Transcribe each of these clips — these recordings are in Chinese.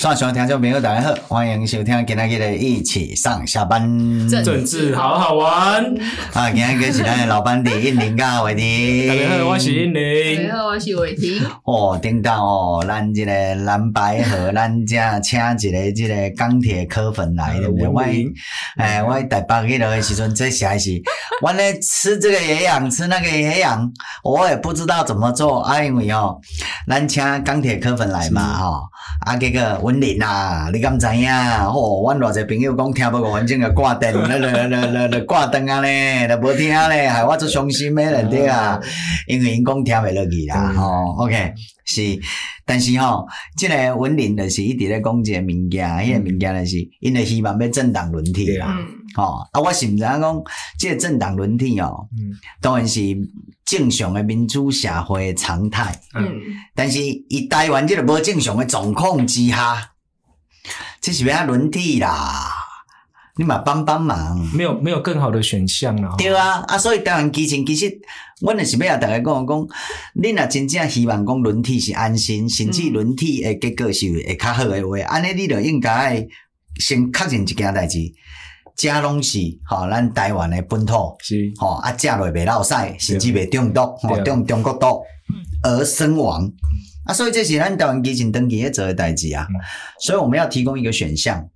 线上听众朋友大家好，欢迎收听今天的一起上下班，政治好好玩。啊，今天是咱的老班底印宁跟伟霆。大家好，我是印宁。大家好，我是伟霆。哦，顶到哦，咱这个蓝白合，咱这请一个这个钢铁科粉来，对不对？我哎，我台北去的时阵，这实是，我咧吃这个也痒，吃那个也痒，我也不知道怎么做啊，因为哦，咱请钢铁科粉来嘛，哈，啊，这个。文林啊，你敢知影？吼，阮偌济朋友讲听无五分钟就挂电，咧咧咧咧咧挂断啊咧，就无听咧，害我足伤心诶人对啊，因为因讲听袂落去啦，吼，OK，是，但是吼，即个文林就是一直咧讲一个物件，迄个物件就是因为希望要政党轮替啦，吼，啊，我是毋知影讲，即个政党轮替哦，当然是。正常诶民主社会常态，嗯，但是伊台湾即个无正常诶状况之下，这是要轮替啦，你嘛帮帮忙，没有没有更好的选项了。对啊，啊，所以台湾基情其实，阮也是要大家讲讲，你若真正希望讲轮替是安心，甚至轮替诶结果是会较好诶话，安尼、嗯、你就应该先确认一件代志。食拢是吼，咱台湾的本土是。吼，啊食落袂落屎，甚至袂中毒吼，中中国毒而身亡。啊，所以这是咱台湾基进登记要做的代志啊，所以我们要提供一个选项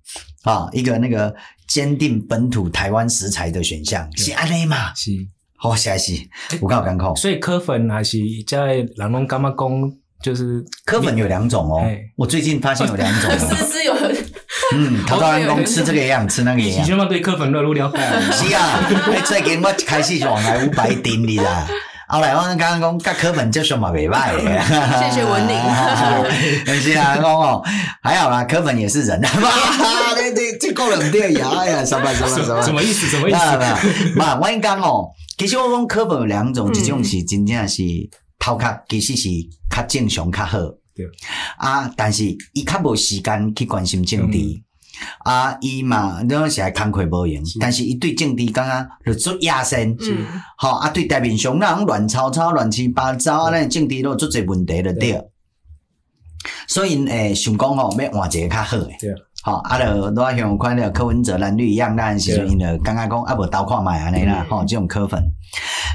啊，一个那个坚定本土台湾食材的选项，是安尼嘛？是，好，实在是有够艰苦。所以柯粉还是在人拢感觉讲，就是柯粉有两种哦，我最近发现有两种，是是有。嗯，头头人讲吃这个也想吃那个也想。你起码对科粉热路了解。是啊，最近我开始就往来五百点你啦。后来我刚刚讲，甲科粉就是嘛袂歹。谢谢文玲。是啊，讲哦，还好啦，科粉也是人。哇，对对，这够冷掉牙呀！什么什么什么？什么意思？什么意思？嘛，我讲哦，其实我讲科粉有两种，一种是真正是头壳，其实是较正常较好。对。啊，但是伊较无时间去关心政治，嗯、啊，伊嘛，你讲是爱工课无用，是。但是伊对政治感觉就做野生，好是啊，对台面上那种乱吵吵、乱七八糟啊，那政治都做侪问题了对，对。所以诶，想讲吼，要换一个较好诶，对，好啊，就我像看了柯文哲蓝绿一样，那时阵因就刚刚讲啊，无投看卖安尼啦，吼，这种科粉，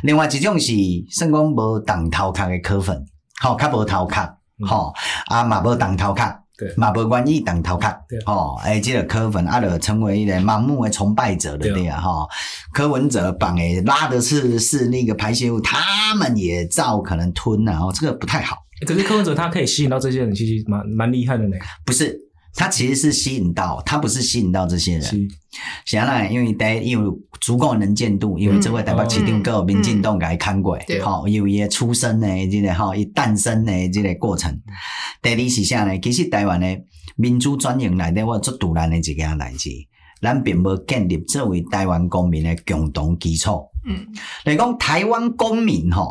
另外一种是算讲无动头壳诶科粉，好，较无头壳。吼，啊嘛无当头壳，嘛无愿意当头壳，吼，诶，即个柯粉啊，就成为一个盲目的崇拜者的对啊，吼，柯文哲榜诶拉的是是那个排泄物，他们也照可能吞啊，哦，这个不太好。可是柯文哲他可以吸引到这些人，其实蛮蛮厉害的呢。不是。他其实是吸引到，他不是吸引到这些人。是，想来，因为第一，因为足够能见度，因为这位台北市长够民进党给他看过，好，因为伊出生呢，这个哈，伊诞生的这个过程。第二是啥呢？其实台湾的民主转型来的，我做独揽的一个代志，咱并无建立作为台湾公民的共同基础。嗯，来讲台湾公民哈，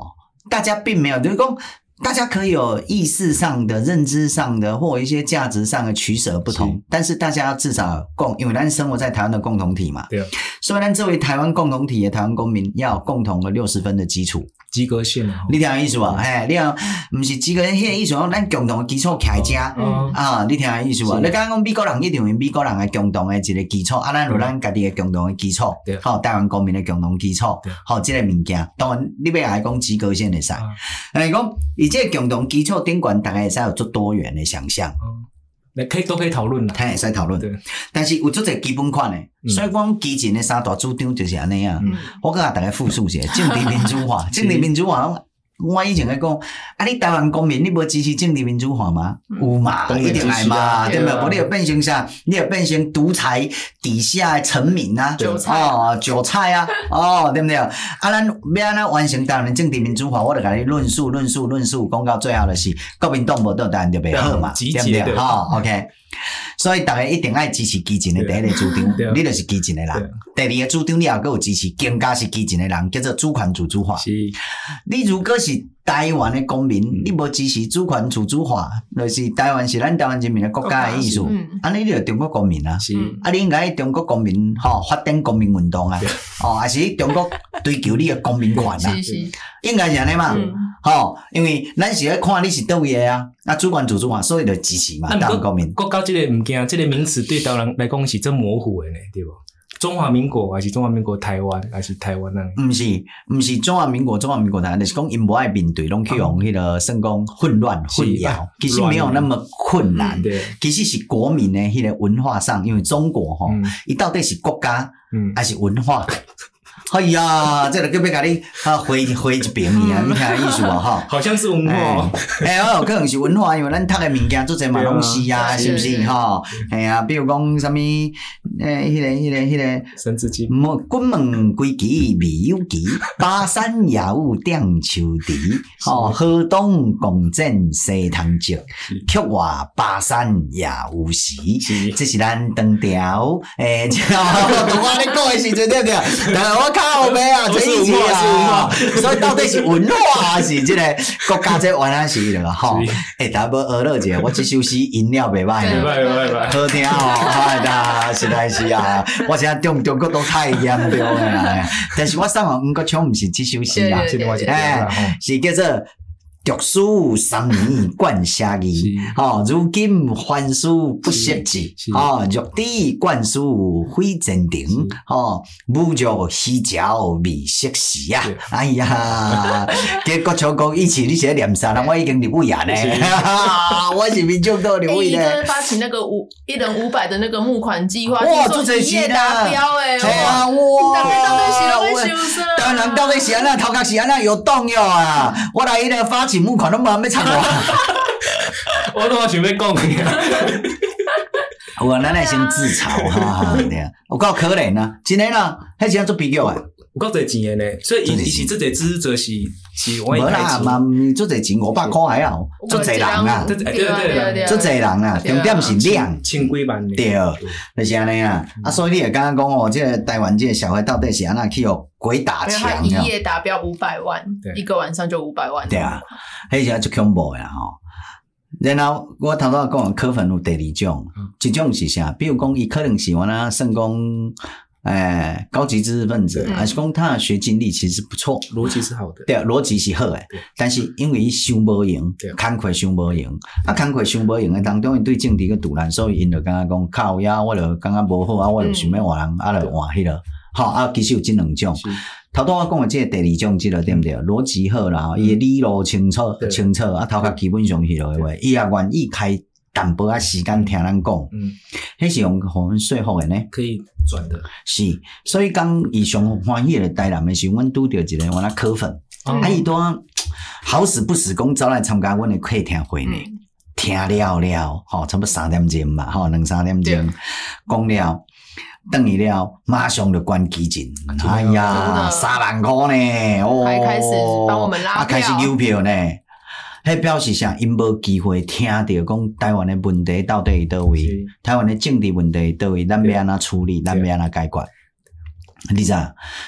大家并没有，就是讲。大家可以有意识上的、认知上的，或一些价值上的取舍不同，是但是大家至少共，因为咱生活在台湾的共同体嘛。对。所以咱作为台湾共同体的台湾公民，要有共同的六十分的基础。及格线啊！你听我意思无？嘿，你讲毋是及格线，迄个意思讲咱共同的基础徛在遮。啊，你听我意思无？你刚刚讲美国人一定有美国人的共同的一个基础，啊，咱有咱家己的共同的基础，好，台湾公民的共同基础，好，即个物件，当然你要来讲及格线会使，哎，讲以这个共同基础顶悬，大概会使有做多元的想象。可以都可以讨论的，他也在讨论。但是有做这基本款的，嗯、所以讲基金的三大主张就是安尼啊。嗯、我跟大家复述一下，政治民主化，政治民主化。我以前咧讲，啊，你台湾公民，你无支持政治民主化吗？有嘛，一定爱嘛，对不对？无你就变成啥？你就变成独裁底下的臣民啊，哦，韭菜啊，哦，对不对？啊，咱要安怎完成台湾的政治民主化，我就甲你论述、论述、论述，讲到最后就是国民党无倒台就袂好嘛，对不对？好，OK。所以大家一定爱支持基进的第一个主张，你就是基进的人。第二个主张你也够有支持，更加是基进的人，叫做主权自主化。是，你如果是。台湾的公民，嗯、你无支持主权自主化，就是台湾是咱台湾人民的国家的意思。安尼、嗯、你就中国公民啊？是啊，你应该中国公民吼、哦，发展公民运动啊，对 哦，还是中国追求你的公民权啊？是是应该是安尼嘛？吼、因为咱是咧看你是倒位的啊，啊，主权自主化，所以就支持嘛，台湾公民。国家即个物件，这个名词对台湾人来讲是真模糊的呢，对不？中华民国还是中华民国台湾还是台湾呢？毋是，毋是中华民国，中华民国台湾，就是讲因无爱面对，拢去用迄个算讲混乱混淆，其实没有那么困难。对，其实是国民的迄个文化上，因为中国吼，伊到底是国家，还是文化？哎呀，这个叫要甲你啊回回一遍啊，你听意思无吼？好像是文化，哎哦，可能是文化，因为咱读的物件做侪嘛拢是啊，是不是吼？哎呀，比如讲什物，诶，迄个迄个迄个，三字经，关门归期未有期，巴山夜雾点秋池，吼，河东共振西塘石，曲外巴山夜雾时，这是咱当调，诶，同 我咧讲的时阵对不对？但系我。靠呗啊，这一集啊，所以到底是文化还是这个国家这玩啊？是的吼？哎，大家要学了解，我这首诗音了袂歹，好听哦，哎呀，实在是啊，我现在中中国都太严重了。但是我上网毋过唱毋是这首诗啊，哎，是叫做。读书三年冠下义，哦，如今凡书不识字，哦，玉帝灌输非正定，吼，无着西郊未识时啊！哎呀，结果全国一起你写念啥？我已经入围了呢，我是民众党入围呢。一发起那个五一人五百的那个募款计划，哇，做这些达标哎，哇，哇，当然到底是安那，头壳是安那有动摇啊！我来一个发起。募款都冇咩唱我，我都话准备讲嘅。我奶奶先自嘲，哈哈，对啊，我够可怜啊，真诶啦，迄钱做比较啊，我够侪钱诶呢，所以伊是。这个支持者是是我一开始嘛，做侪钱五百块还好，做侪人啊，对对对，做侪人啊，重点是量，千几万，对，就是安尼啊，啊，所以你也刚刚讲哦，即个台湾即个社会到底是安那去哦，鬼打墙啊，一夜达标五百万，一个晚上就五百万，对啊，迄钱就恐怖呀吼。然后我头头讲科粉有第二种，一种是啥？比如讲，伊可能是我那算讲，诶，高级知识分子，还是讲他的学经历其实不错，逻辑是好的，对，逻辑是好诶。但是因为伊想无用，工课想无用，啊，工课想无用诶当中，伊对政治个赌烂，所以因就感觉讲靠呀，我就感觉无好啊，我就想要换人，啊，就换迄个，好啊，其实有这两种。头拄我讲的即个第二种，即个对不对？逻辑好啦，伊个理路清楚清楚，啊，头壳基本上是落个话，伊也愿意开淡薄仔时间听咱讲，嗯，迄是用互阮说服诶呢，可以转的，是，所以讲伊上欢喜诶台南诶时候，阮拄着一个我那科粉，啊，伊拄好死不死讲走来参加阮诶客厅会呢，听了了，吼，差不多三点钟嘛，吼，两三点钟。讲了。等伊了，马上就关基金。哎呀，三万块呢，哦，还开始帮我们拉票，开始邮票呢。迄表示啥？因无机会听到讲台湾的问题到底伫叨位，台湾的政治问题伫叨位，咱要安怎处理，咱要安怎解决？你知？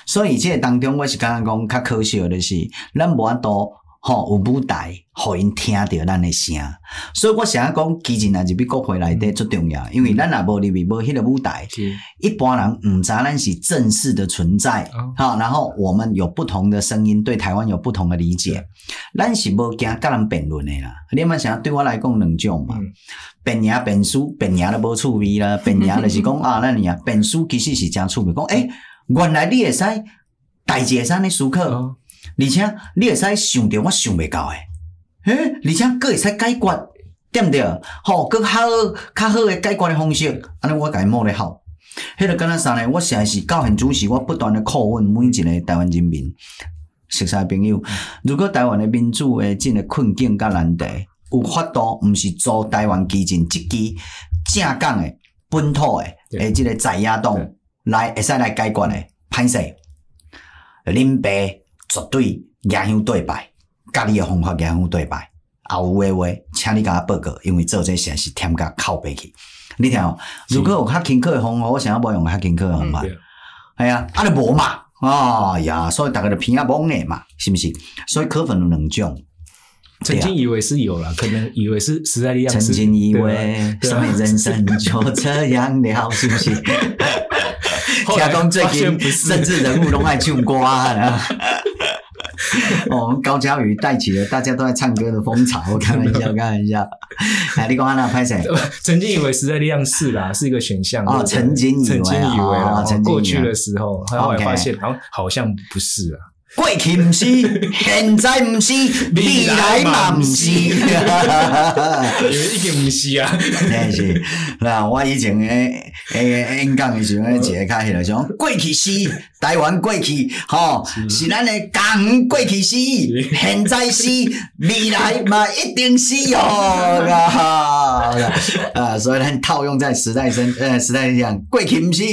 所以这个当中，我是感觉讲较可惜的是，咱无法度。吼，有舞台，互因听着咱的声，所以我想要讲，基进也是比国会内底最重要，因为咱若无入去无迄个舞台，一般人毋知咱是正式的存在，好，然后我们有不同的声音，对台湾有不同的理解，咱是无惊甲人辩论的啦。你们想对我来讲两种嘛，辩赢辩输，辩赢都无趣味啦，辩赢就是讲 啊，那你啊，辩输其实是真趣味，讲诶，原来你会使代志会使安尼思考。而且你会使想到我想未到诶，诶，而且阁会使解决，对毋对？吼，阁较较好诶解决诶方式，安尼我甲伊摸咧好。迄个敢若啥呢？我诚实在是到现主时，我不断咧拷问每一个台湾人民，熟悉朋友，如果台湾诶民主诶即个困境甲难题，有法度毋是做台湾基进一支正港诶本土诶诶即个在野党来会使来解决诶，歹势，林北。绝对赢向对败，甲你的方法赢向对白。啊，有诶话，请你甲我报告，因为做这些是添加靠背去。你听哦，如果有较轻巧诶方法，我想要无用较轻巧诶方法。系啊，啊，你无嘛？啊呀，所以大家就偏啊懵诶嘛，是毋是？所以课分有两种，曾经以为是有了，可能以为是时代力量。曾经以为，所以人生就这样了，是不是？加工最近政治人物都爱唱歌了。哦，我们高嘉宇带起了大家都在唱歌的风潮。我开玩笑，开玩笑。来，你讲安娜拍谁？曾经以为时代力量是啦，是一个选项。哦，曾经以为，曾经以为啊，曾经过去的时候，后来发现，然后好像不是啊。过去不是，现在不是，未来嘛不是。以为已经不是啊。真是，那我以前诶诶演讲的时候，一个较迄个像过去是台湾过去，吼是咱的港过去是，现在是 未来嘛一定是哦。啊，所以咱套用在时代生呃时代力量，过去不是，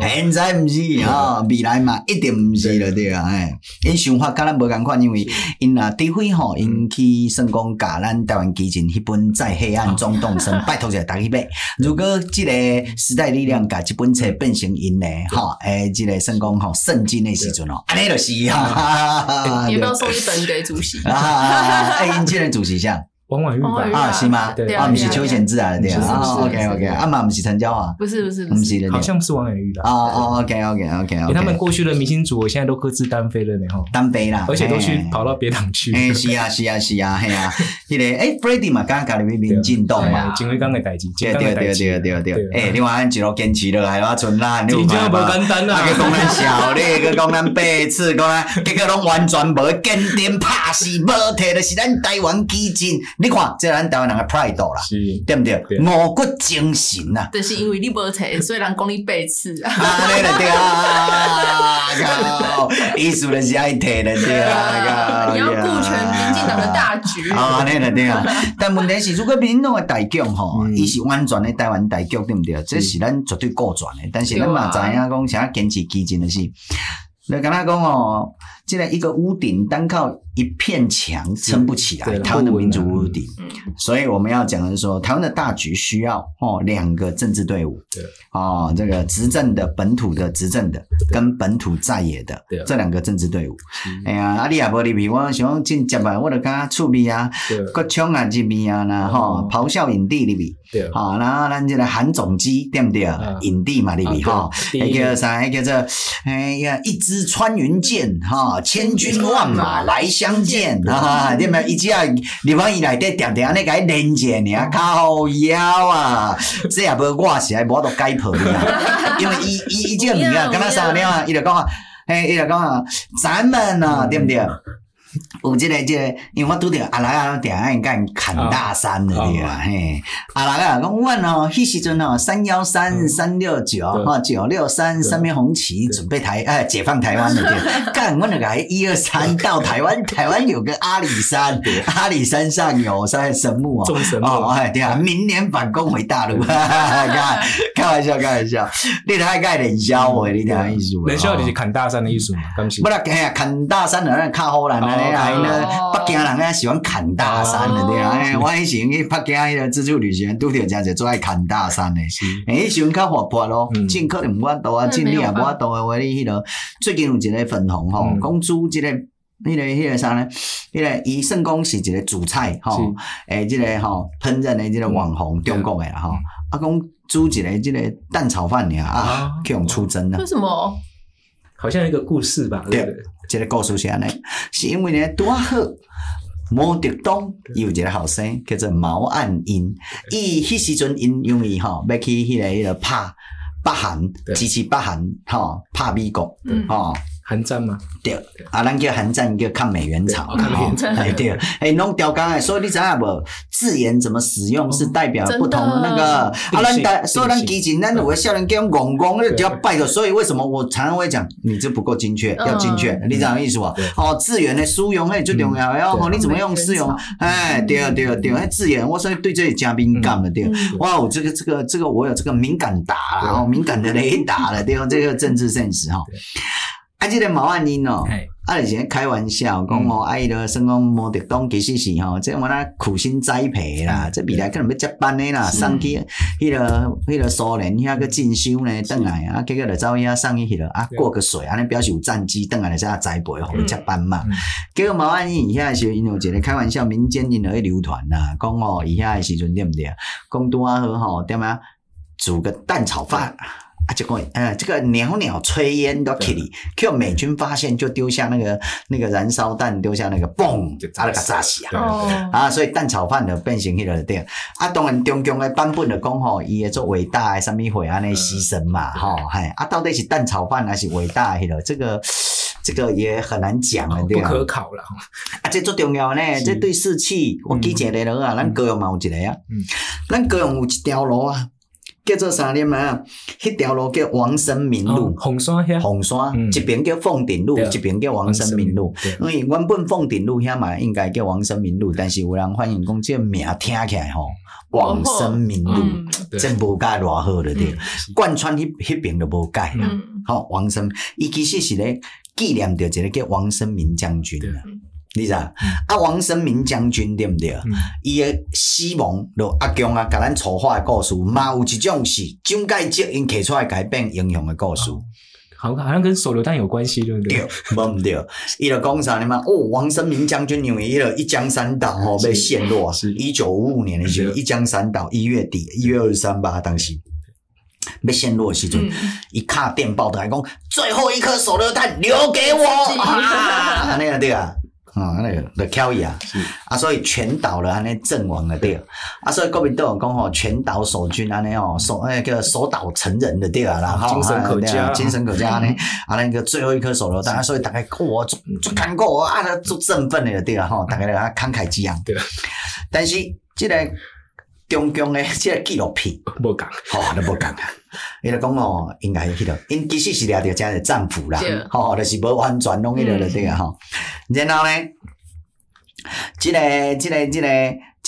现在不是，哈未来嘛一定不是了，对啊，哎。因想法跟咱无共款，因为因啊，除非吼，因去算讲甲咱台湾基金迄本在黑暗中动身，拜托一下大家买。如果即个时代力量甲即本册变成因呢，吼，诶，即个算讲吼圣经的时阵哦，安尼就是哈。要不要送一本给主席？啊，哎，因即个主席像。王婉玉啊，是吗？对啊，不是邱显志啊，对啊，OK OK，阿妈不是陈娇华，不是不是不是，好像不是王婉玉的。哦哦，OK OK OK，他们过去的明星组，现在都各自单飞了呢，哈，单飞啦，而且都去跑到别党去。哎，是啊是啊是啊，嘿啊，迄个诶，Freddie 嘛，刚刚讲的民进党嘛，金辉刚的代志，对对对对对。对，诶，另外一路坚持落来，我存啦，真正不简单啊，个讲咱小丽，个讲咱八次，讲咱结果拢完全无坚定拍死，无摕就是咱台湾基进，你看这咱。台湾人的 pride 啦，对不对？我国精神呐，就是因为你无才，所以人讲你背刺啊。啊，对了对啊，靠，意思就是爱提的对啊，你要顾全民进党的大局啊，对了对啊。但问题是，如果民进党的大局吼，伊是完全的台湾大局，对不对？这是咱绝对顾全的。但是咱嘛知影讲，想要坚持基进的是，你跟他讲哦，现在一个屋顶单靠。一片墙撑不起来，台湾的民族屋顶，所以我们要讲的是说，台湾的大局需要哦两个政治队伍，对，哦这个执政的本土的执政的跟本土在野的这两个政治队伍。哎呀，阿里亚伯利比，我想进接班，我就刚刚出名啊，国枪啊这边啊那哈咆哮影帝里边，对，好，然后咱这个韩总机对不对？影帝嘛里边哈，一个啥？一个这哎呀一支穿云箭哈，千军万马来相。相 见啊！你们一直啊，你们一来得点点那个连接你啊，靠腰啊！这也不我是还无都解破的 啊！因为伊伊伊这个物啊，跟他商量啊，伊就讲啊，嘿，伊就讲啊，咱们啊，对不对？有这个这个，因为我拄着阿拉啊，定爱干砍大山的对啊，嘿，阿拉啊，讲阮哦，迄时阵哦，三幺三三六九哈九六三三面红旗准备台哎解放台湾的对，干我那个一二三 到台湾，台湾有个阿里山，阿里山上有三神木哦，哦哎对啊，明年反攻回大陆，开开玩笑开玩笑，你太盖冷笑话，你听意思？冷笑就是砍大山的意思嘛，不啦，哎呀，砍大山的人靠后来呢。来呢，北京人啊喜欢砍大山的对啊，哎，我以前去北京迄个自助旅行，拄着真侪做爱砍大山的，哎，喜欢较活泼咯，进可能无法度啊，进你也无法度的话，你迄个最近有一个粉红吼，讲煮即个，迄个迄个啥呢？迄个伊算讲是一个主菜吼，诶，即个吼烹饪的即个网红，中国的啦吼，啊，讲煮一个即个蛋炒饭尔啊，去用出征啊？为什么？好像一个故事吧？对。这个故事是安尼，是因为呢，拄好毛泽东有一个后生叫做毛岸英，伊迄时阵因因为吼要去迄个迄个拍北韩，支持北韩吼拍美国，吼。韩战吗？对，啊，咱叫韩战，叫抗美援朝，哎对，哎弄调岗哎，所以你知影无？字眼怎么使用是代表不同的那个。啊，咱大，所以咱基进，咱有个少年叫戆戆，就要拜的。所以为什么我常常会讲，你这不够精确，要精确，你知道意思不？哦，字眼的使用哎最重要，然后你怎么用使用？哎，对啊对啊对啊，字眼，我说对这些嘉宾干了，对，哇，我这个这个这个我有这个敏感达了，敏感的雷达了，对，这个政治现实哈。啊，这个毛岸英哦，啊，以前开玩笑讲哦，啊，伊着算讲毛泽东其实是吼，这我那苦心栽培啦，即未来可能要接班的啦，送去迄个迄个苏联遐个进修呢，转来啊，结果就走遐送去迄个啊过个水，安尼表示有战绩，转来着再栽培，互伊接班嘛。结果毛岸英伊遐时阵因有一个开玩笑，民间因咧流传啦，讲哦，伊遐时阵对毋对？讲拄啊好吼，点啊煮个蛋炒饭。啊，结果呃，这个袅袅炊烟都起里，结果美军发现就丢下那个那个燃烧弹，丢下那个嘣，就炸了个炸死啊！啊，所以蛋炒饭就变成迄个点啊，当然中共的版本的讲吼，伊会做伟大的什么会安尼牺牲嘛，吼，嗨，啊，到底是蛋炒饭还是伟大的迄个？这个这个也很难讲的，对不可考了。啊，这最重要呢，这对士气，我记一个了啊，咱高雄嘛有一个啊，咱高雄有一条路啊。叫做啥念啊？迄条路叫王生民路，红山遐，红山一边叫凤顶路，一边叫王生民路。因为原本凤顶路遐嘛应该叫王生明路，但是有人反映讲这个名听起来吼，王生明路真无改偌好了。对，贯穿迄迄边都无改啦。好，王生，伊其实是咧纪念着一个叫王生明将军的。你知啊？啊，王生明将军对不对？伊个死亡，就阿强啊，甲咱丑化的故事，嘛有一种是蒋介石因刻出来改变英雄的故事。好，好像跟手榴弹有关系，对不对？对，无毋对。伊就讲啥呢嘛？哦，王生明将军因为伊个一江山岛吼被陷落，是一九五五年的时候，一江山岛一月底一月二十三吧，当时被陷落的时阵，一卡电报的还讲最后一颗手榴弹留给我 啊，那个对啊。啊，那个的挑伊啊，啊，所以全岛了安尼阵亡了对，啊，所以国民党讲吼，全岛守军安尼哦，守那个守岛成人的对啊，然后精神可嘉，精神可嘉安尼，啊，那个最后一颗手榴弹，所以大概我做做看过啊，啊足振奋的对啊，吼，大概啊慷慨激昂，对，但是这个中共的这个纪录片，无讲，吼，都无讲啊。伊就讲哦，应该迄个，因其实是掠着遮个战俘啦，吼对，就是无完全拢迄个了对啊吼。然后呢，即个即个即个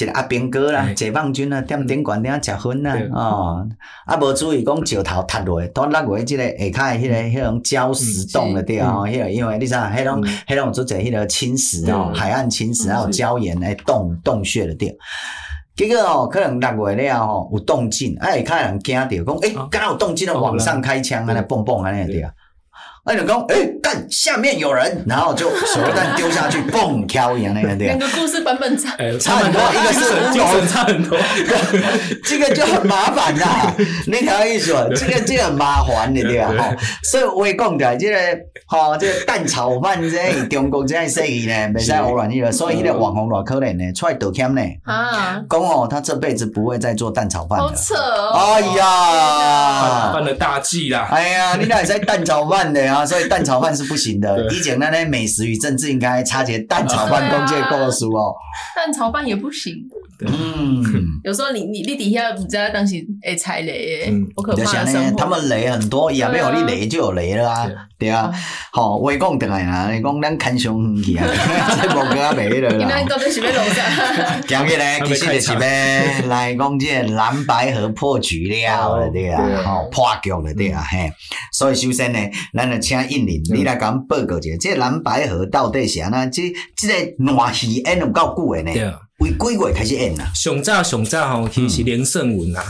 一个阿兵哥啦，解放军啊，踮顶悬顶食薰啦，哦，啊无注意讲石头塌落，倒落来即个下骹诶迄个迄种礁石洞了对啊，吼，迄个因为你知影，迄种迄种做者迄个侵蚀哦，海岸侵蚀还有礁岩诶洞洞穴了对。结果哦，可能六月了吼，有动静，哎，看人惊到，讲诶，刚刚有动静了，往上开枪，安尼蹦蹦安尼对啊。那就讲，诶，干，下面有人，然后就手榴弹丢下去，蹦跳一样那个对。两个故事版本差，差很多，一个是精神差很多，这个就很麻烦啦。那条意思，这个这个很麻烦的对吧？所以我也讲的，这个哈，这个蛋炒饭这中国这样生意呢，没在胡乱意了。所以那个网红偌可怜呢，出来道歉呢，啊，讲哦，他这辈子不会再做蛋炒饭了。好扯哦！哎呀，犯了大忌啦！哎呀，你俩在蛋炒饭的呀？啊，所以蛋炒饭是不行的。以前那那美食与政治应该插节蛋炒饭公介告诉哦。蛋炒饭也不行。嗯，有时候你你你底下不知道当时会踩雷，我可怕的。他们雷很多，也没有你雷就有雷了啊。对啊，好，我讲等下啦，你讲咱看上去啊，这无个没了啦。你那到底是要弄啥？今日呢，其实就是要来讲这蓝白河破局了，对啊，好破局了，对啊，嘿。所以首先呢，咱就。请印尼，你来甲阮报告一下，这蓝白河到底是安那？这这个烂戏演有够久的呢？为几月开始演啊？上早上早吼，其实是连胜文啊，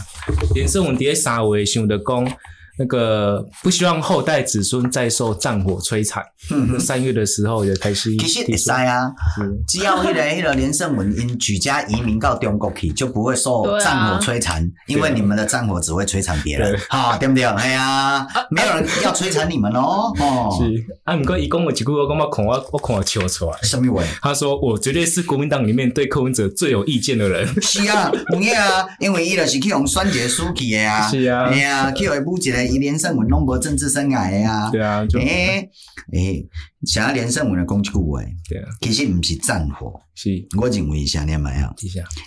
连胜文伫咧三月想着讲。那个不希望后代子孙再受战火摧残。嗯，三月的时候也开始。其实会使啊，只要迄个迄个连胜文因举家移民到中国去，就不会受战火摧残，因为你们的战火只会摧残别人，哈，对不对？哎呀，没有人要摧残你们哦。哦，是。啊，不过伊讲我几句话，我感觉看我我看我笑出来。什么话？他说我绝对是国民党里面对柯文哲最有意见的人。是啊，有影啊，因为伊就是去用选举输去的啊。是啊，哎呀，去为补一个。伊连胜文拢无政治生涯的啊，对啊，诶诶，想要连胜文的讲一句话，对啊，其实毋是战火，是，我认为啥念嘛呀？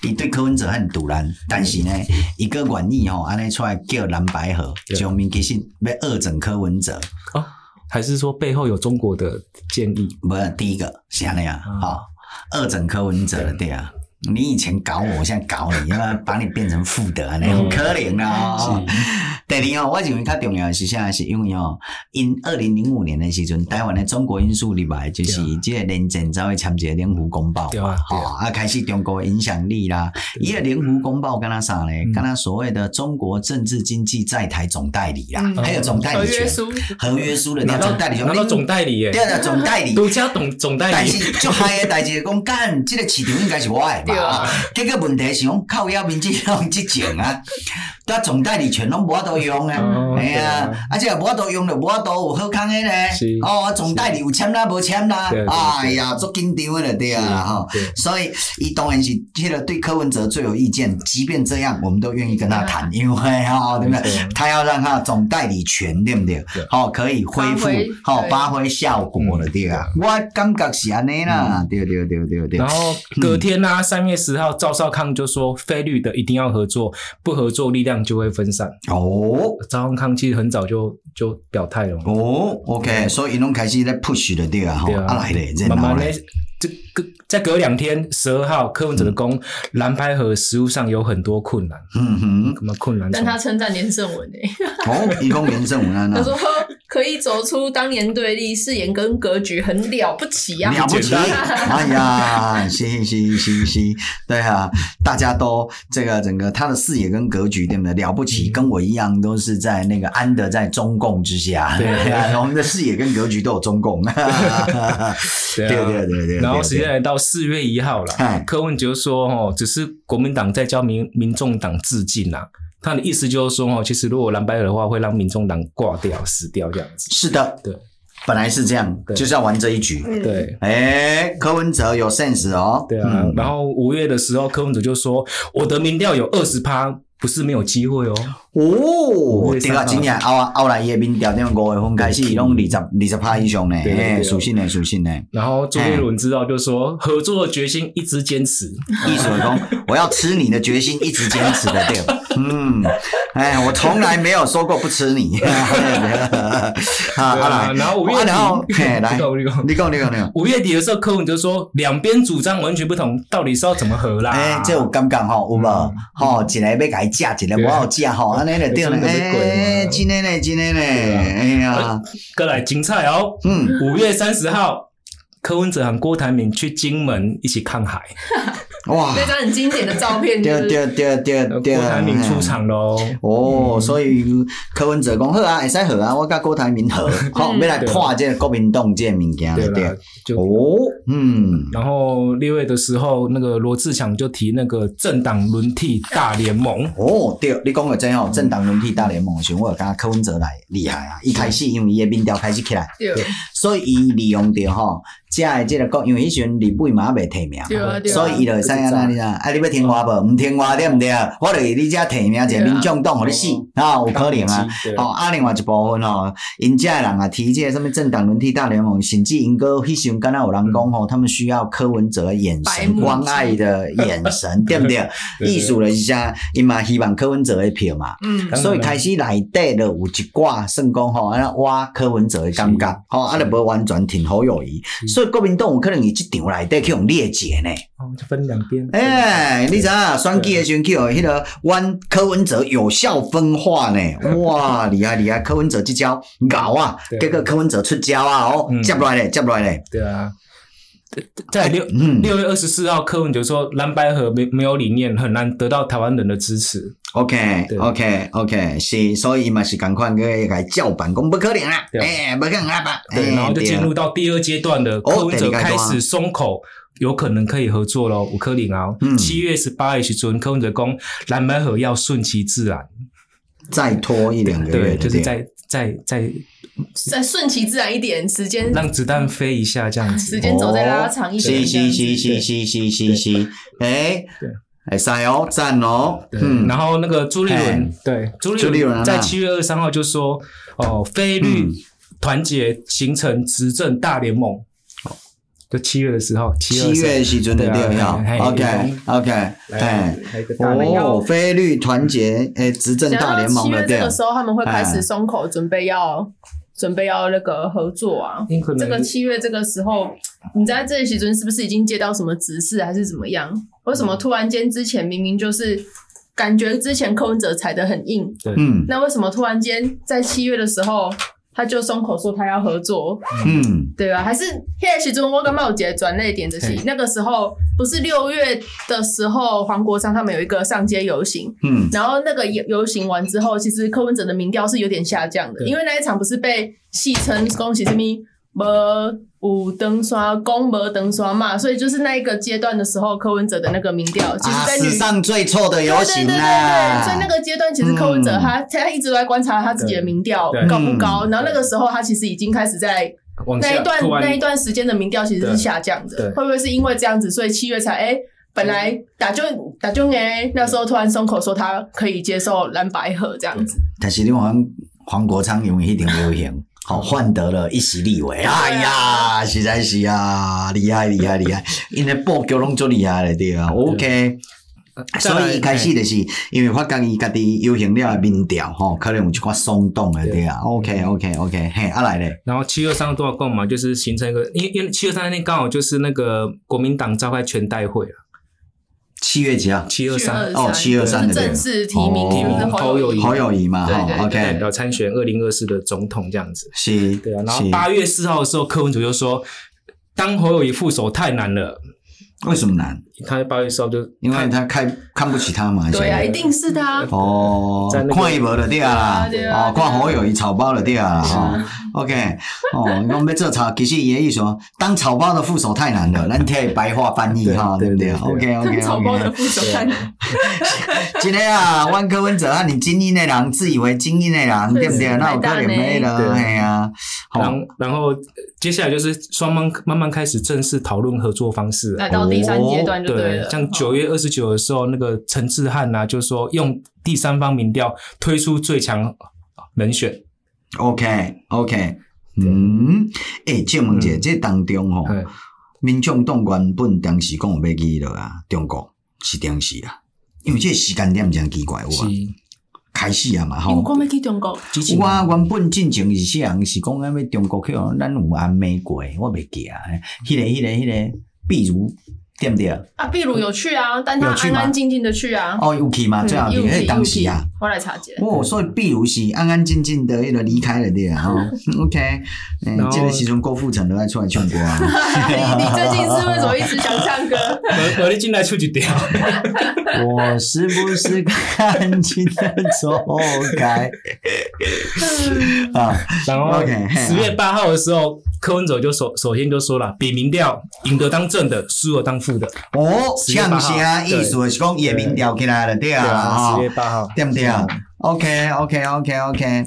伊对柯文哲很赌烂，但是呢，一个愿意吼，安尼出来叫蓝白河，上面其实要恶整柯文哲，哦，还是说背后有中国的建议？不，第一个是安尼啊，好，恶整柯文哲，对啊。你以前搞我，我现在搞你，要不要把你变成负的，那种可怜啊！第二哦，我认为较重要的是啥？是因为哦，因二零零五年的时阵，台湾的中国因素里边就是这个连战才会签一个联合公报嘛，哦，啊，开始中国影响力啦。伊个联合公报干他啥呢？干他所谓的中国政治经济在台总代理啦，还有总代理权，合约书的那总代理，拿到总代理耶，对啊，总代理，独家总总代理。但是就还个代志讲，干这个市场应该是我的。对啊，这个问题是讲靠要民进党执政啊，他总代理权拢无法度用啊，哎呀，而且无法度用就无法度有好康的呢。哦，总代理有签啦，无签啦，哎呀，足紧张的对啊，吼。所以，伊当然是迄个对柯文哲最有意见。即便这样，我们都愿意跟他谈，因为哈，对不对？他要让他总代理权，对不对？好，可以恢复，好发挥效果了，对啊。我感觉是安尼啦，对对对对对。然后隔天呢，三月十号，赵少康就说，非绿的一定要合作，不合作力量就会分散。哦，赵少康其实很早就就表态了。哦，OK，所以拢开始在 push 了，对啊，哈，啊来嘞，慢慢嘞，这个再隔两天，十二号，柯文哲的攻蓝白合实务上有很多困难。嗯哼，什么困难？但他称赞连胜文诶。哦，一共连胜文啊，他说可以走出当年对立，视野跟格局很了不起啊，了不起！哎呀，行行行行行，对啊，大家都这个整个他的视野跟格局对不对？了不起，跟我一样都是在那个安德在中共之下。对啊，我们的视野跟格局都有中共。对对对对。然后时间来到。四月一号了，柯文哲说：“哦，只是国民党在教民民众党致敬啊。他的意思就是说：哦，其实如果蓝白合的话，会让民众党挂掉、死掉这样子。是的，对，本来是这样，就是要玩这一局。对，哎，柯文哲有 sense 哦。对啊，然后五月的时候，柯文哲就说：我的民调有二十趴。”不是没有机会哦。哦，对啊，今年后后来叶民调，因为五月份开始，拢二十二十趴以上呢，哎，属性呢，属性呢。然后周杰伦知道就说，合作的决心一直坚持，意思说我要吃你的决心一直坚持的，对。嗯，哎，我从来没有说过不吃你。好，来，然后五月底，来，你讲，你讲，你讲。五月底的时候，柯文哲说，两边主张完全不同，到底是要怎么合啦？哎，这我尴尬哈，有无？哈，一个要改。价钱的不好价哈，安尼就对了，哎，真的呢，真的呢，哎呀，过来精彩哦，嗯，五月三十号，柯文哲和郭台铭去金门一起看海。哇，那张很经典的照片，对对对对对，郭台铭出场喽。哦，所以柯文哲讲好啊，会使好啊，我甲郭台铭合，好，要来破这个国民党这个物件，对对。哦，嗯。然后六月的时候，那个罗志强就提那个政党轮替大联盟。哦，对，你讲的真好，政党轮替大联盟，我有感觉柯文哲来厉害啊！一开始因为伊的民调开始起来，对，所以伊利用着吼。因为迄时阵日本嘛未提名，所以伊就怎样怎样，啊，你要听话无？毋听话对毋对？我就你遮提名一个民众党，互你死，啊，有可能啊。哦，啊，另外一部分吼，因遮的人啊提这个什么政党轮替大联盟，甚至因阁迄时阵敢若有人讲吼，他们需要柯文哲眼神关爱的眼神，对毋对？意思就是啥？因嘛希望柯文哲的票嘛，嗯，所以开始内底就有一寡算讲吼，啊，挖柯文哲的感觉，吼，啊，就无完全挺侯友宜。国民党有可能以这场来得去用裂解呢？哦，就分两边。哎，你知影选举的时候去哦，迄个弯柯文哲有效分化呢？哇，厉害厉害！柯文哲这招搞啊，结果柯文哲出招啊，哦，接不来嘞，接不来嘞。对啊，在六六月二十四号，柯文哲说蓝白合没没有理念，很难得到台湾人的支持。OK，OK，OK，是，所以嘛是赶快个个叫板，讲不可能啦，哎，不可能啦吧？对，然后就进入到第二阶段的柯文哲开始松口，有可能可以合作喽。五颗零啊，七月十八日时阵，柯文哲讲蓝白河要顺其自然，再拖一两个月，就是再再再再顺其自然一点时间，让子弹飞一下这样子，时间走再拉长一点，是是是是是是是。是，哎。哎，塞哦，赞哦，嗯，然后那个朱立伦，对，朱立伦在七月二十三号就说，哦，菲律团结形成执政大联盟，就七月的时候，七月是准的六号，OK，OK，哎，哦，菲律团结，哎，执政大联盟的，七月这个时候他们会开始松口，准备要准备要那个合作啊，这个七月这个时候。你在这里时阵是不是已经接到什么指示，还是怎么样？为什么突然间之前明明就是感觉之前柯文哲踩得很硬，对，嗯，那为什么突然间在七月的时候他就松口说他要合作？嗯，对吧？还是现在时阵我跟茂杰转泪点的是那个时候，不是六月的时候，黄国昌他们有一个上街游行，嗯，然后那个游游行完之后，其实柯文哲的民调是有点下降的，因为那一场不是被戏称恭喜什么？没有登刷，公没登刷嘛，所以就是那一个阶段的时候，柯文哲的那个民调，其实在史上最臭的游行啊，对对对对对，所以那个阶段其实柯文哲他、嗯、他一直都在观察他自己的民调高不高，然后那个时候他其实已经开始在那一段那一段时间的民调其实是下降的，会不会是因为这样子，所以七月才哎、欸、本来打就打就哎那时候突然松口说他可以接受蓝白合这样子，但是你看黄国昌因为一定游行。好，换得了一席立委，哎呀，实在是啊，厉害厉害厉害，因为布局拢足厉害的对啊，OK，所以一开始就是因为发觉伊家己游行了民调吼，可能有一寡松动了对。啊，OK OK OK，嘿，啊来咧，然后七月三都要讲嘛，就是形成一个，因为因为七月三那天刚好就是那个国民党召开全代会啊。七月几号？七二三哦，七二三的正式提名，提名侯友谊，侯友谊嘛，哈，OK，要参选二零二四的总统这样子。是，对啊。然后八月四号的时候，柯文哲就说，当侯友谊副手太难了。为什么难？他八月四号就因为他看看不起他嘛。对啊，一定是他。哦，看一波就对啦，哦，看好友宜草包就对啦，哈。OK，哦，我们这草其实也意思说，当草包的副手太难了，咱替白话翻译哈，对不对？OK OK OK。草包的副手太难。今天啊，万科文哲啊，你精英的人，自以为精英的人，对不对？那我可怜没了，哎呀。然然后接下来就是双方慢慢开始正式讨论合作方式，来到第三阶段就对了。像九月二十九的时候，那个陈志汉呐，就说用第三方民调推出最强人选。OK OK，嗯，诶，郑文杰，这当中吼，民众党原本当时讲有要去了啊，中国是当时啊，因为这个时间点真奇怪，有啊，开始啊嘛，吼，我讲要去中国，我原本进前是些人是讲要中国去，咱有安美过，我袂记啊，迄个、迄个、迄个，比如。对不对啊？秘鲁有去啊，但他安安静静的去啊。哦，有去嘛？最好因为当时啊，我来查一下。哦，所以秘鲁是安安静静的，一个离开了对啊。OK，嗯，这个时阵郭富城都在出来唱歌啊。你 你最近是为什么一直想唱歌？我我进来出去掉。我是不是看清的走开？啊，然后 OK，十月八号的时候。柯文哲就首首先就说了，比民调赢得当正的，输了当副的。哦，像啥意思？是讲也民调起来了，对啊，十月八号，对不对？啊？OK，OK，OK，OK，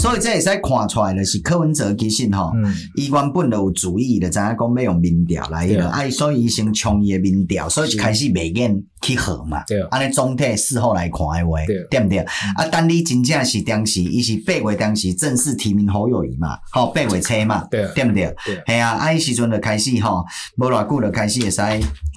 所以这也使看出来的是柯文哲其实吼，伊原本就有主意的，知影讲要用民调来了，哎，所以伊先冲伊的民调，所以一开始未愿去合嘛，安尼总体事后来看的话，对。不对？啊，等你真正是当时，伊是八月当时正式提名侯友宜嘛，吼，八月初嘛，对。不对？系啊，啊，迄时阵就开始吼，无偌久就开始会使，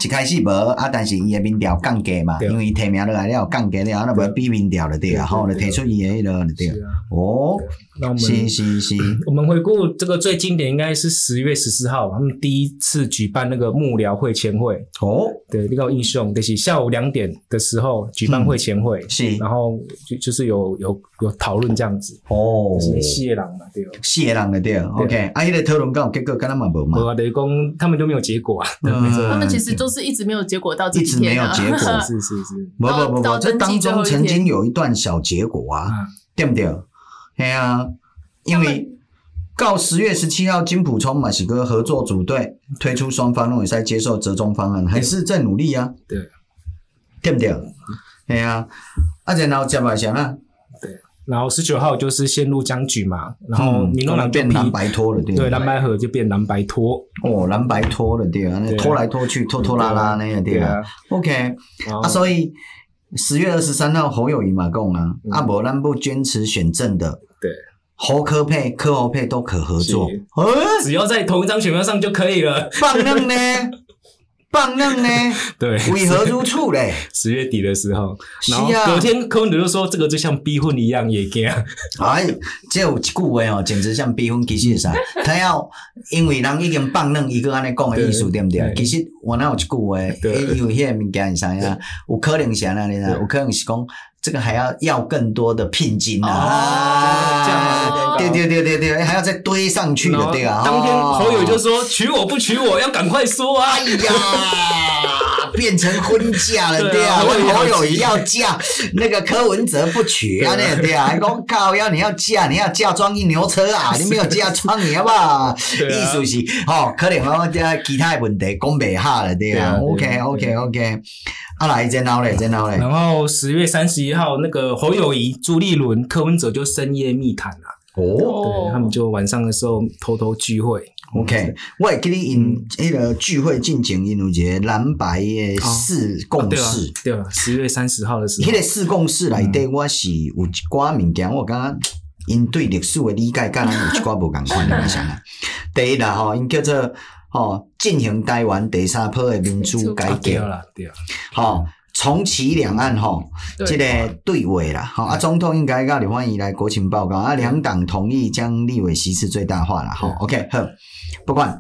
一开始无啊，但是伊的民调降低嘛，因为伊提名落来了降低了，那无比民调了对啊，吼。提出伊诶了，对。哦，那我们是是是，我们回顾这个最经典，应该是十月十四号，他们第一次举办那个幕僚会前会。哦，对，那个英雄就是下午两点的时候举办会前会，是，然后就就是有有有讨论这样子。哦，谢郎嘛，对，谢郎的对，OK，啊，伊个讨论刚结果跟他们无嘛，无啊，雷公他们就没有结果啊，他们其实都是一直没有结果到今天，一直没有结果，是是是，不不不不，这当中曾经有一段小结果啊，对不对？对啊，因为到十月十七号，金溥聪嘛是个合作组队推出双方都会在接受折中方案，还是在努力啊？对，对不对？对啊，啊然后接下来啥？啊？对，然后十九号就是陷入僵局嘛，然后民众党变蓝白拖了，对，对，蓝白河就变蓝白拖，哦，蓝白拖了，对啊，那拖来拖去，拖拖拉拉那个，对啊，OK，啊，所以。十月二十三号侯友谊嘛讲啊，阿伯咱不坚持选正的，对，侯科配、柯侯配都可合作，只要在同一张选票上就可以了。放任呢？放任呢？对，为何如此嘞？十月底的时候，然后隔天柯文哲就说这个就像逼婚一样也惊。哎，这有一句话哦，简直像逼婚。其实是啥？他要因为人已经放任一个安尼讲的意思，对不对？其实我那有一句话，因为迄个物件是啥呀？有可能是安尼啦，有可能是讲这个还要要更多的聘金啊。对对对对对，还要再堆上去的，对啊。当天侯友就说：“娶我不娶我，要赶快说啊！”哎呀，变成婚嫁了，对啊。侯友宜要嫁，那个柯文哲不娶啊，那对啊。还讲靠，要你要嫁，你要嫁妆一牛车啊，你没有嫁妆，你好不好？意思是，哦，可能我这其他问题讲不下了，对啊。OK OK OK，啊来，再闹嘞，再闹嘞。然后十月三十一号，那个侯友宜、朱立伦、柯文哲就深夜密谈了。哦，对，他们就晚上的时候偷偷聚会。OK，我会给你因那个聚会进行，因有一个蓝白的四共识。对啊，十月三十号的时候，那个四共识来对，我是有一寡物件，我感觉因对历史的理解，跟咱有一寡无共款的想法。第一啦，吼，因叫做吼进行台湾第三波的民主改革。对啊，对啊，好。重启两岸吼，这个对话啦，吼啊，总统应该跟刘焕仪来国情报告啊，两党同意将立委席次最大化啦，吼，OK，好，不管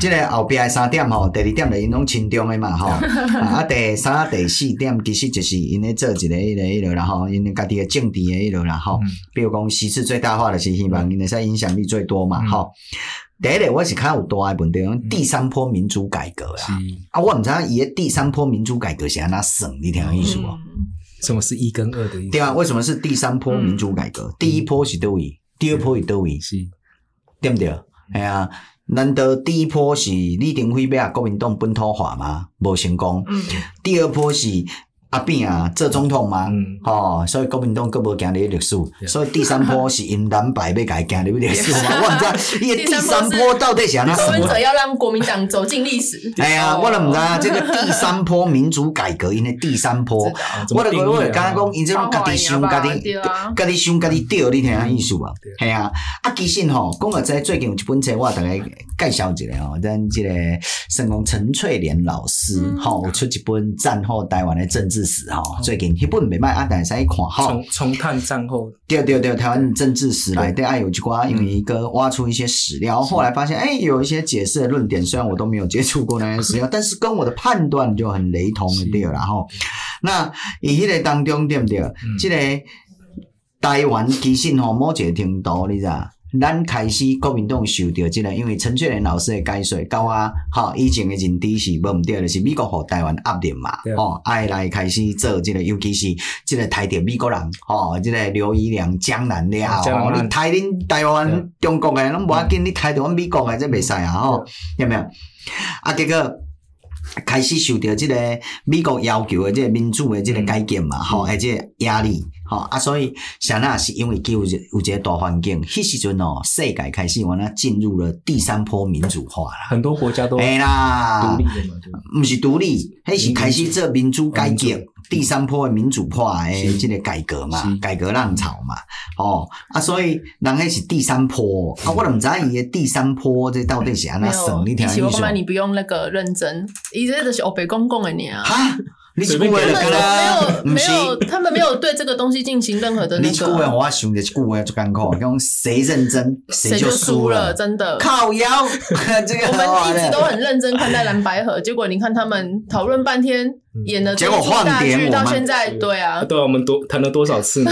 这个后边三点吼，第二点就因拢亲中的嘛，吼，啊，第三、第四点其实就是因咧做一个迄个迄个然后因家己的政治的一个然后，比如讲席次最大化的是希望因的在影响力最多嘛，吼。第一个我是看有大的问题，第三波民主改革啊，啊，我唔知伊诶第三波民主改革是安怎算，你听有意思无？什么是一跟二的意思？对啊，为什么是第三波民主改革？第一波是倒位，第二波是倒位，是，对不对？哎呀，难道第一波是李登辉要国民党本土化吗？无成功。第二波是。阿扁啊，做总统嘛，吼，所以国民党佫无行入历史，所以第三波是因蓝白要家行入历史嘛。我毋知伊个第三波到底是安怎算？柯文哲要让国民党走进历史。哎呀，我都毋知啊，这个第三波民主改革，因为第三波，我都我我刚刚讲，因这种家己想家己，家己想家己对，你听下意思吧？系啊，啊，其实吼，讲个在最近有一本册，我大概介绍一下吼，咱这个算讲陈翠莲老师吼出一本战后台湾的政治。史哈，最近迄本袂歹，啊，但是爱看哈。重重探战后，对对对，台湾政治史来对，啊有一寡，因为一个挖出一些史料，后来发现，哎，有一些解释的论点，虽然我都没有接触过那些史料，但是跟我的判断就很雷同的对了哈。那以迄个当中对不对？这个台湾其实吼，某一个程度，你知道？咱开始国民党受到这个，因为陈翠莲老师的解说，到啊，吼以前的认知是无毋对，就是美国互台湾压力嘛，吼，爱来开始做这个，尤其是即个台独美国人，哦，这个刘怡良江南了，哦，你台恁台湾中国诶，拢无要紧，你台独美国诶，这袂使啊，吼，有没有？啊，结果。开始受到这个美国要求的这个民主的这个改革嘛，吼、嗯，而且压力，吼啊，所以像那是因为有有一个大环境，迄时阵哦，世界开始往那进入了第三波民主化啦，很多国家都哎啦，独立的嘛，不是独立，迄是开始做民主改革。第三波的民主化诶，这个改革嘛，改革浪潮嘛，哦啊，所以人迄是第三波啊，我都毋知伊诶第三波这到底是安怎算？你听意思？你不用那个认真，伊这都是欧北公共的，你啊。你是故意的，没有没有，他们没有对这个东西进行任何的那个。你是故意，我想的是故意就艰苦，讲谁认真谁就输了，真的。靠腰，这个 我们一直都很认真看待蓝白合，结果你看他们讨论半天，演的结果换点，到现在，对啊，对啊，我们多谈了多少次呢？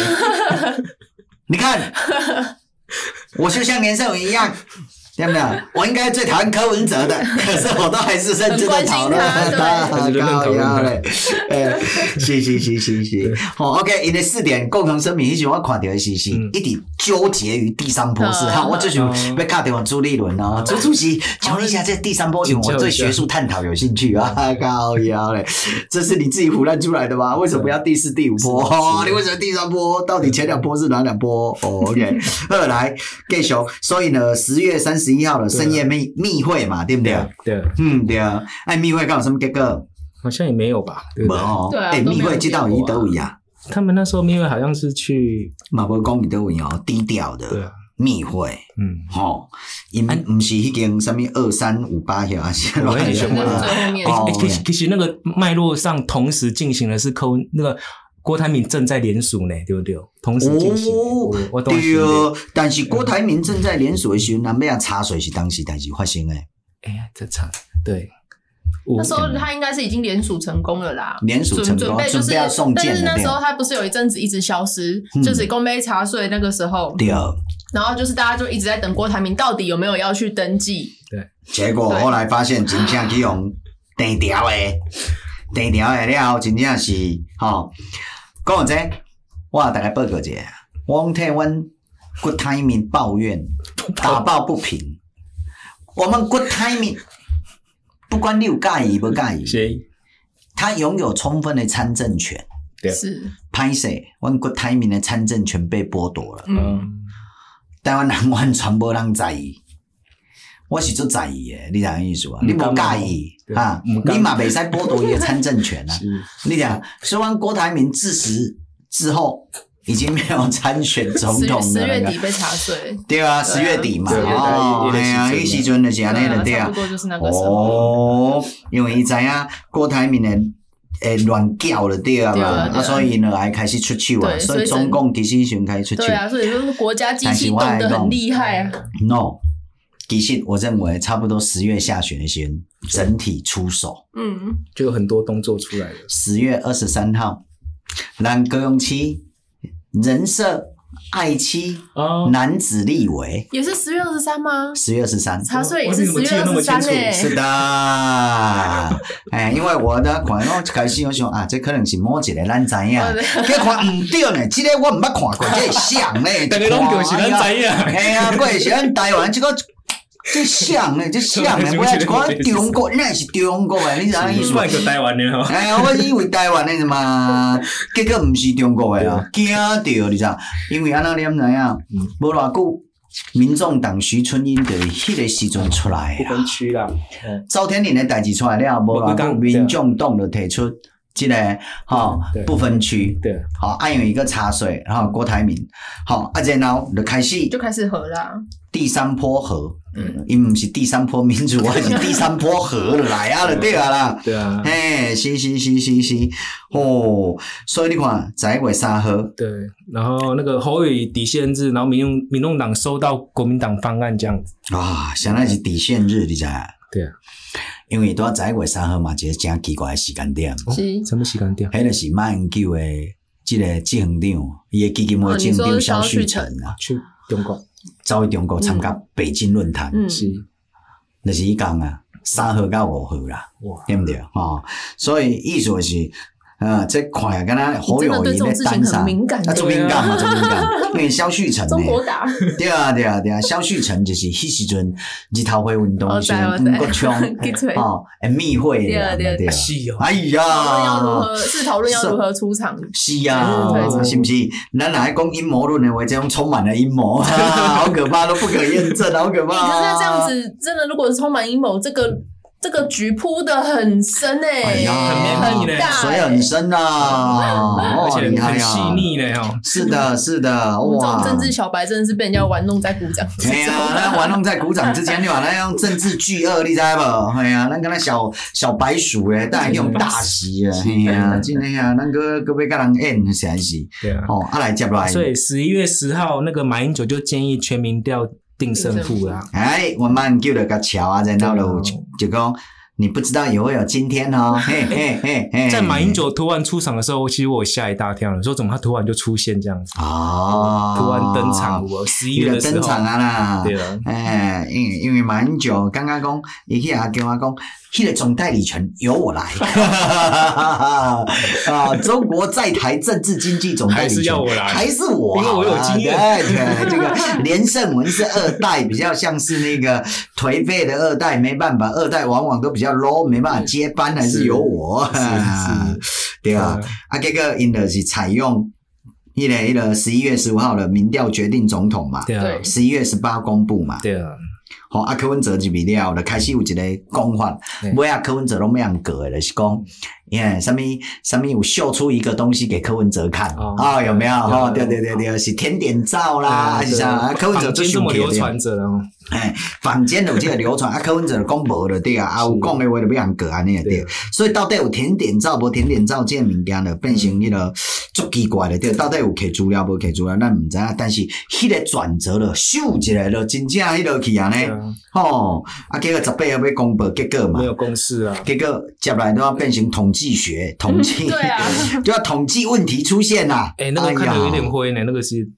你看，我就像连胜文一样。听到没有？我应该最讨厌柯文哲的，可是我都还是认真的讨论。他，高腰嘞，呃，是是是是是，好，OK，因为四点共同声明，以前我看到的是是，一直纠结于第三波是哈，我最喜欢被卡掉朱立伦哦，朱主席，讲一下这第三波，因为我对学术探讨有兴趣啊，高腰嘞，这是你自己胡乱出来的吗？为什么要第四、第五波？哦，你为什么第三波？到底前两波是哪两波？哦，OK，二来继续，所以呢，十月三十。一号的深夜密密会嘛，对不对？对，嗯，对啊。哎，密会搞什么结果？好像也没有吧？没有。哎，密会接到伊德维啊。他们那时候密会好像是去马博公伊德维哦，低调的。对啊。密会，嗯，吼，因唔是迄间什么二三五八条啊，是乱七八糟。哦，其实其实那个脉络上同时进行的是柯那个郭台铭正在联署呢，对不对？同时进行。哦，对，但是郭台铭正在联署的时候，那边啊茶水是当时代志发生的。哎呀，这茶对。那时候他应该是已经联署成功了啦，联署成功，准备就是要送件。但是那时候他不是有一阵子一直消失，就是公杯茶税那个时候。对。然后就是大家就一直在等郭台铭到底有没有要去登记。对。结果后来发现真正去用电条的，电条的了后真正是吼。讲这，我大概报告一下，我替阮郭台铭抱怨，打抱不平。我们郭台铭。不管你有介意不介意，是他拥有充分的参政权。是，歹势，阮国台民的参政权被剥夺了。嗯，台湾人完全无人在意，我是足在意的。你啥意思啊？你无介意啊？你嘛未使剥夺伊的参政权啊？你讲，说完郭台铭自死之后。已经没有参选总统了。十月底被查税。对啊，十月底嘛。哦，哎呀，那时阵就是安尼了，对啊。差不多就是那个时候。哦，因为伊知影郭台铭诶诶乱叫了，对啊嘛，啊所以呢还开始出手啊，所以中共其实先开始出手。对啊，所以就是国家机器动得很厉害啊。No，其实我认为差不多十月下旬先整体出手。嗯，就有很多动作出来了。十月二十三号，让高雄市。人设爱妻男子立委也是十月二十三吗？十月二十三，查税也是十月二十三诶。是的，哎，因为我的看我开始我想啊，这可能是某一个咱知影，结果看唔对呢，这个我唔捌看过，这个像呢，大家拢就是咱知影，哎呀，过是咱台湾这个。这像呢，这像呢，我是讲中国，那是中国诶，你知影意思？台湾的吼。哎呀，我以为台湾的嘛，结果毋是中国诶啊，惊到你知？因为安那你毋知影，无偌久，民众党徐春英的迄个时阵出来啊。不分区啦。赵天林的代志出来了，无偌久，民众党就提出这个哈不分区，对，好，还有一个茶水，然后郭台铭，好，啊，然后就开始就开始合啦。第三波合。嗯，因毋是第三波民主，还是 第三波河来啊了，对啊啦，对啊，嘿，是是是是是，哦，所以你看，十一月三号，对，然后那个侯友宜底线日，然后民用民众党收到国民党方案这样子。啊，相当于是底线日，你知啊？对啊，因为都要十一月三号嘛，一个真奇怪的时间点，是什么时间点？迄个是马英九的即个执行长，伊的基金会执行长肖旭成啊，去中国。走去中国参加北京论坛，嗯，是，那是伊讲啊，三号到五号啦，哇，对不对？哦，所以意思是。啊，这款呀，跟他侯友宜的单上，啊，敏感嘛，敏感，因为萧旭晨呢，对啊，对啊，对啊，萧旭晨就是迄时阵日头会运动时阵，吴国昌，哦，密会，对啊，对啊，是哦，哎呀，要如何是讨论要如何出场？是啊，是不是？咱来讲阴谋论的话，这种充满了阴谋，好可怕，都不可验证，好可怕。可是这样子，真的，如果是充满阴谋，这个。这个局铺的很深诶，很大，水很深呐，而且很细腻嘞哦。是的，是的，我 们这种政治小白真的是被人家玩弄在鼓掌。哎呀，那玩弄在鼓掌之前，你把那用政治巨鳄，你知不？哎呀，那个那小小白鼠诶，但还用大戏诶。哎 呀，今天呀，那个各位跟人演是还是？对啊。哦，阿来接来。所以十一月十号，那个马英九就建议全民调。定胜负啦！哎，我慢叫了个桥啊，在那了就讲，你不知道也会有今天哦。嘿嘿嘿嘿，在马英九突然出场的时候，其实我吓一大跳了，说怎么他突然就出现这样子？哦，突然登场，我十一月的登场啊啦。对了，哎，因为因为马英九刚刚讲，伊去阿跟我讲。他的总代理权由我来，啊，中国在台政治经济总代理权。还是要我来，还是我，因为我有经验。对，这个连胜文是二代，比较像是那个颓废的二代，没办法，二代往往都比较 low，没办法接班，还是由我，对啊？啊，这个因的是采用一个一个十一月十五号的民调决定总统嘛，对啊，十一月十八公布嘛，对啊。好，啊柯文哲入去了，就开始有一个讲法，尾啊柯文哲拢没样过的，就是讲，耶，什么什么有秀出一个东西给柯文哲看，啊，有没有？哦，对对对对，是甜点照啦，还是啥？柯文哲就秀给的。哎，坊间有这个流传，啊柯文哲讲无的对啊，啊有讲的话就没人过安尼的对，所以到底有甜点照无甜点照这个物件的变成迄个足奇怪的对，到底有摕资料无摕资料，咱毋知影，但是迄个转折了，秀起来了真正迄落去安尼。哦，啊，结果十八号要公布结果嘛？没有公式啊。结果接来都要变成统计学，统计，对啊，就要统计问题出现啦。哎，那个看得有点灰呢，那个是，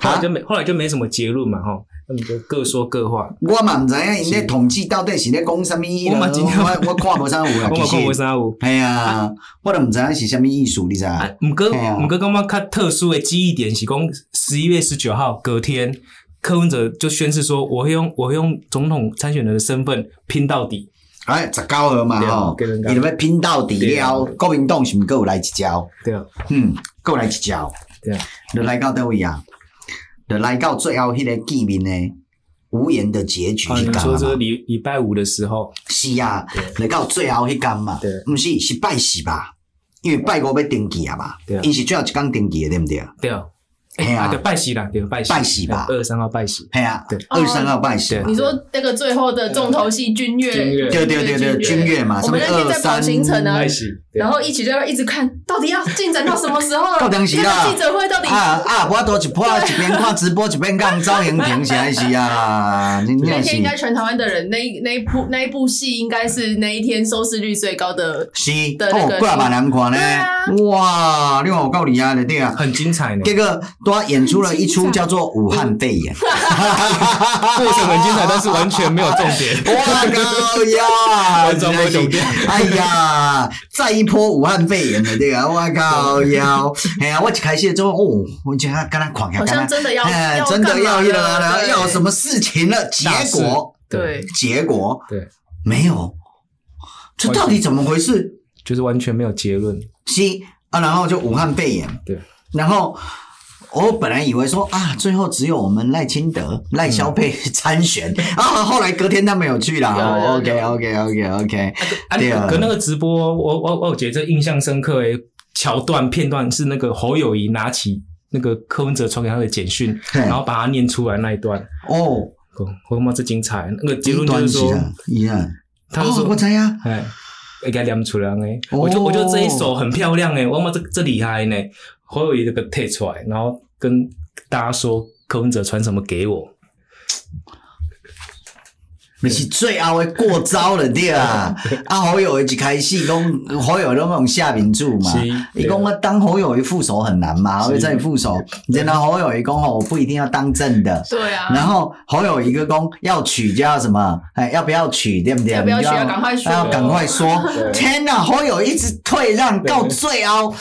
后来就没，后来就没什么结论嘛，哈，他们就各说各话。我嘛唔知影，因咧统计到底是咧讲什么意思？我我看无啥有啊，我看无啥有。哎呀，我都唔知影是什么意思，你知啊？唔过唔过，感觉较特殊的记忆点是讲十一月十九号隔天。柯文哲就宣誓说：“我会用我会用总统参选人的身份拼到底。”哎，十九号嘛吼，你要拼到底了。国民党是毋够来一招？对啊，嗯，够来一招。对啊，就来到倒位啊？就来到最后迄个见面呢，无言的结局。你说这礼礼拜五的时候？是啊，来到最后迄天嘛。对，毋是是拜四吧？因为拜五要登记啊嘛。对啊，因是最后一天登记的，对不对？对啊。哎呀，对，拜喜啦，对，拜喜，拜喜吧，二十三号拜喜，哎呀，对，二十三号拜喜。你说那个最后的重头戏君悦，对对对对，君悦嘛，我们那天在跑行程呢，然后一起就要一直看，到底要进展到什么时候了？到当时啦，记者会到底啊啊，我都一破一边看直播一边看赵英廷，是还是啊？那天应该全台湾的人，那那一部那一部戏应该是那一天收视率最高的，是哦，过万人看呢，哇，另外我够厉害的对啊，很精彩呢，这个都演出了。一出叫做武汉肺炎，过程很精彩，但是完全没有重点。哇靠呀！完全没有重点。哎呀，再一波武汉肺炎的这个，我靠要！哎呀，我一开始之后，哦，我觉得跟他狂，好像真的要，真的要了，要什么事情了？结果，对，结果，对，没有。这到底怎么回事？就是完全没有结论。是啊，然后就武汉肺炎，对，然后。我本来以为说啊，最后只有我们赖清德、赖萧佩 参选啊，后来隔天他没有去了。OK OK OK OK。对啊，可那个直播，我我我觉得这印象深刻诶，桥段片段是那个侯友宜拿起那个柯文哲传给他的简讯，然后把它念出来那一段。哦，我他妈这精彩！那个结论就是说，一样。他说我知啊，哎，应该念不出来诶。我就我觉得这一首很漂亮诶，我他妈这这厉害呢。侯友谊这个退出来，然后跟大家说柯文哲传什么给我，那是最后的过招了对啊！啊侯友宜一开始讲侯友宜都用下名注嘛，伊讲我当侯友一副手很难嘛，侯友宜副手，然后侯友一讲吼，我不一定要当正的，对啊，然后侯友一个讲要娶就要什么，哎要不要娶对不对？要不要娶要赶快说，要赶快说，天哪，侯友一直退让到最后。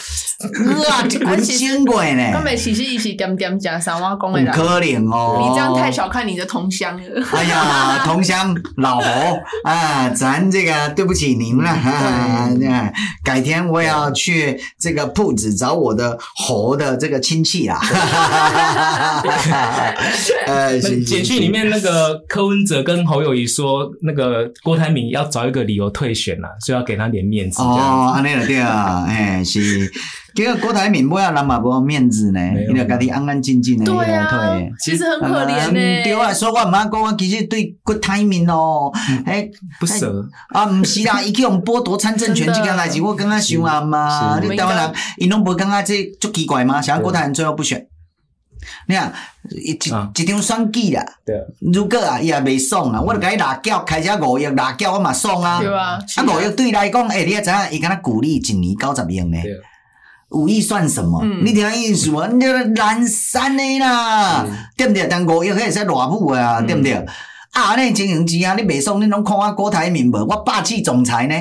哇，这滚轻轨呢！根本其实一起点点加三万公的啦。可怜哦，你这样太小看你的同乡了。哎呀，同乡老侯啊，咱这个对不起您了啊。改天我也要去这个铺子找我的侯的这个亲戚啊。呃，简讯里面那个柯文哲跟侯友谊说，那个郭台铭要找一个理由退选了，所以要给他点面子。哦，安尼了对啊，哎是。结果郭台铭不要人嘛，不面子呢，伊就家己安安静静的来退，其实很可怜呢。对啊，所以我毋通讲，我其实对郭台铭哦，哎，不舍啊，毋是啦，伊去用剥夺参政权这件代志，我感觉想啊嘛。你台湾人，伊拢无感觉这足奇怪吗？想要郭台铭最后不选，你看一一张选举啦。对，如果啊，伊也未爽啊，我就甲伊拉叫开只五亿拉叫我嘛爽啊。对啊，啊五亿对伊来讲，诶，你也知影，伊敢若鼓励一年九十亿呢。五亿算什么？嗯、你听意思无？你这蓝山的啦，嗯、对不对？但五亿可以说偌母啊，嗯、对不对？啊，那经营机啊，你袂爽，你拢看我郭台铭无？我霸气总裁呢？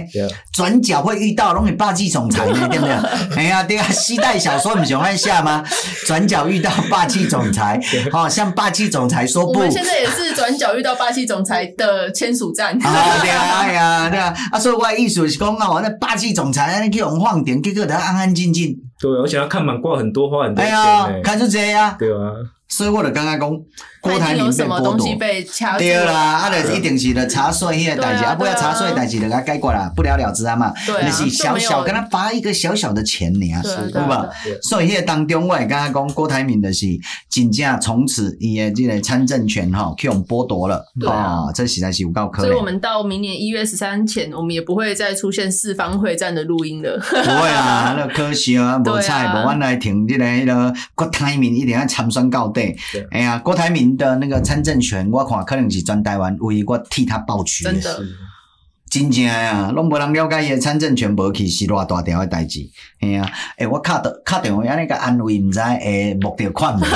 转对角会遇到，拢是霸气总裁呢，对不对？哎呀，对啊，西代小说不喜欢下吗？转角遇到霸气总裁，好、哦、像霸气总裁说不。我们现在也是转角遇到霸气总裁的签署站。啊，对啊，哎呀，对啊，啊，所以我的意思是讲啊，我那霸气总裁，你去用放电，结果他安安静静。对，而且他看满挂很多花很多钱。哎呀，看出这呀。对啊。所以我就刚刚讲，郭台铭什么东西被掐对啦，啊，就一定是的查税迄个代志，啊，不要查税代志就给他解决啦，不了了之啊嘛。那是小小跟他发一个小小的钱呢，对吧？所以迄个当中，我也刚刚讲，郭台铭的是真正从此伊的这个参政权哈，去用剥夺了啊，这实在是有够可怜。所以我们到明年一月十三前，我们也不会再出现四方会战的录音了。不会啊，那可惜啊，无彩，无阮来听这个迄个郭台铭一定要参选到底。哎呀，郭台铭的那个参政权，我看可能是专台湾唯一我替他抱屈。真的。真正啊，拢无人了解伊诶参政权无去是偌大条诶代志，嘿啊！诶，我敲的敲电话安尼个安慰，毋知会目着款无？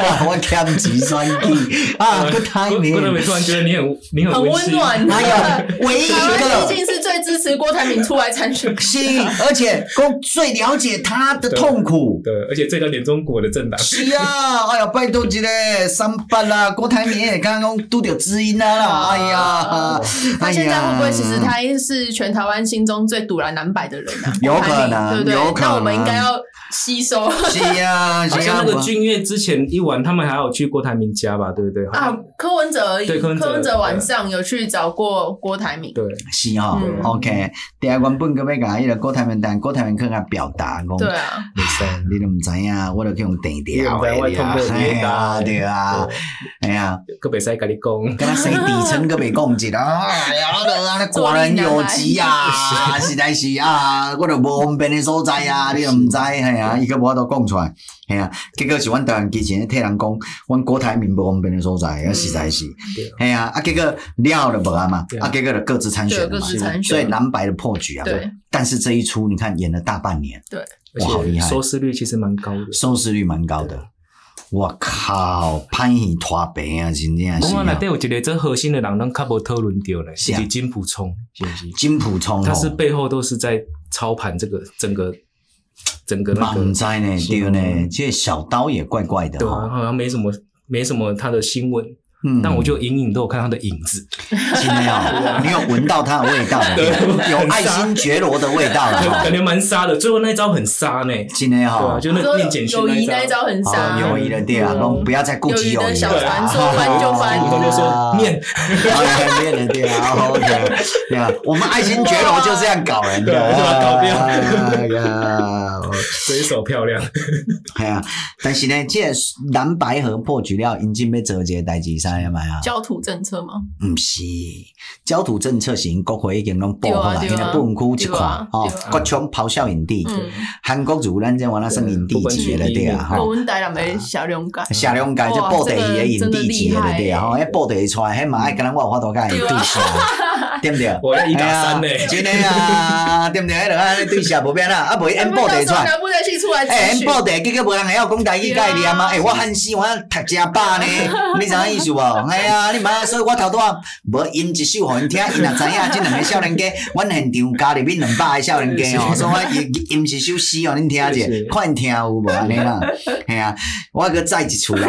哇！我欠钱算计啊！郭台铭，郭台铭突然觉得你很你很温暖，哎呀，唯一一个毕竟是最支持郭台铭出来参选，是，而且公最了解他的痛苦，对，而且最了解中国的政党，是啊！哎呀，拜托一个三八啦，郭台铭也刚刚拄着知音啦，哎呀！啊，他现在会不会其实他是全台湾心中最赌烂蓝白的人呢？有可能，对不对？那我们应该要吸收。是啊，好像那个君悦之前一晚，他们还有去郭台铭家吧？对不对？啊，柯文哲而已。柯文哲晚上有去找过郭台铭。对，是哈。OK，第二原本个要讲伊个郭台铭，但郭台铭去甲表达讲。对啊。你都唔知影，我都去用电调诶。对啊，对啊。哎呀，个袂使甲你讲，敢若生底层个袂讲。哎呀，那寡人有疾啊，实在是啊，我都无方便的所在啊，你都毋知，系啊，伊个无法度讲出来，系啊，结果是阮台湾之前替人讲，阮郭台铭无方便的所在，啊，实在是，系啊，啊，结果了就无啊嘛，啊，结果就各自参选了嘛，所以蓝白的破局啊，对，但是这一出你看演了大半年，对，哇，好厉害，收视率其实蛮高的，收视率蛮高的。我靠，拍戏拖平啊，真正是。我内底有一个最核心的人，咱较无讨论到嘞，是金普聪，是不是？金普聪，他是背后都是在操盘这个整个整个那个。满载呢，对呢，这小刀也怪怪的，对啊，好像没什么没什么他的新闻。嗯，但我就隐隐都有看他的影子，今天哦，你有闻到他的味道，有爱新觉罗的味道了，感觉蛮杀的。最后那一招很杀呢，今天哈，就那面简讯那一招。很杀，友谊的对啊，不要再顾及友谊。小船说翻就翻，我就说面，面的对啊，OK，对啊，我们爱新觉罗就这样搞人的，搞掉，水手漂亮，哎呀，但是呢，这蓝白河破局了，已经被折节代志上。焦土政策吗？不是，焦土政策是因国会已经拢报好了，因为不分区一块哦，国强咆哮影帝，韩国如咱这完了算影帝级的对啊，哈。我们台南的小龙街，小龙街就报第二个影帝级的对啊，哈，一报第二出来，迄嘛爱跟咱我有法度甲伊对下，对不对？我一打三呢，真的啊，对不对？迄两个对下无变啦，啊，无伊 报第二出来，哎，报第二结果无人会晓讲台语概念啊？哎，我汉死我读正饱呢，你知影意思无？哎呀，你妈！所以我头拄啊，无吟一首互因听，因若知影即两个少年家，阮现场家入面两百个少年家哦，所以我吟吟一首诗互恁听者，看因听有无安尼啦？嘿啊，我搁再一出啦！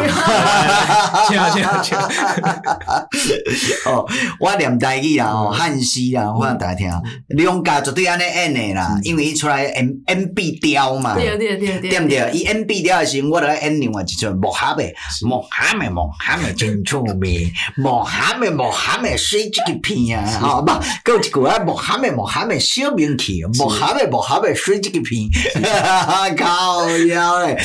哦，我念台语啦，哦，汉诗啦，我让大家听。两家绝对安尼演的啦，因为伊出来 M M B 调嘛，对对对对，对毋对？伊 M B 调的时阵，我着演另外一出木蛤的，木蛤的木蛤的真出名，木蛤的木蛤的水这个片啊，好吧？搁有一句啊，木蛤的木蛤的小名气，木蛤的木蛤的水这个片，哈哈，靠腰嘞，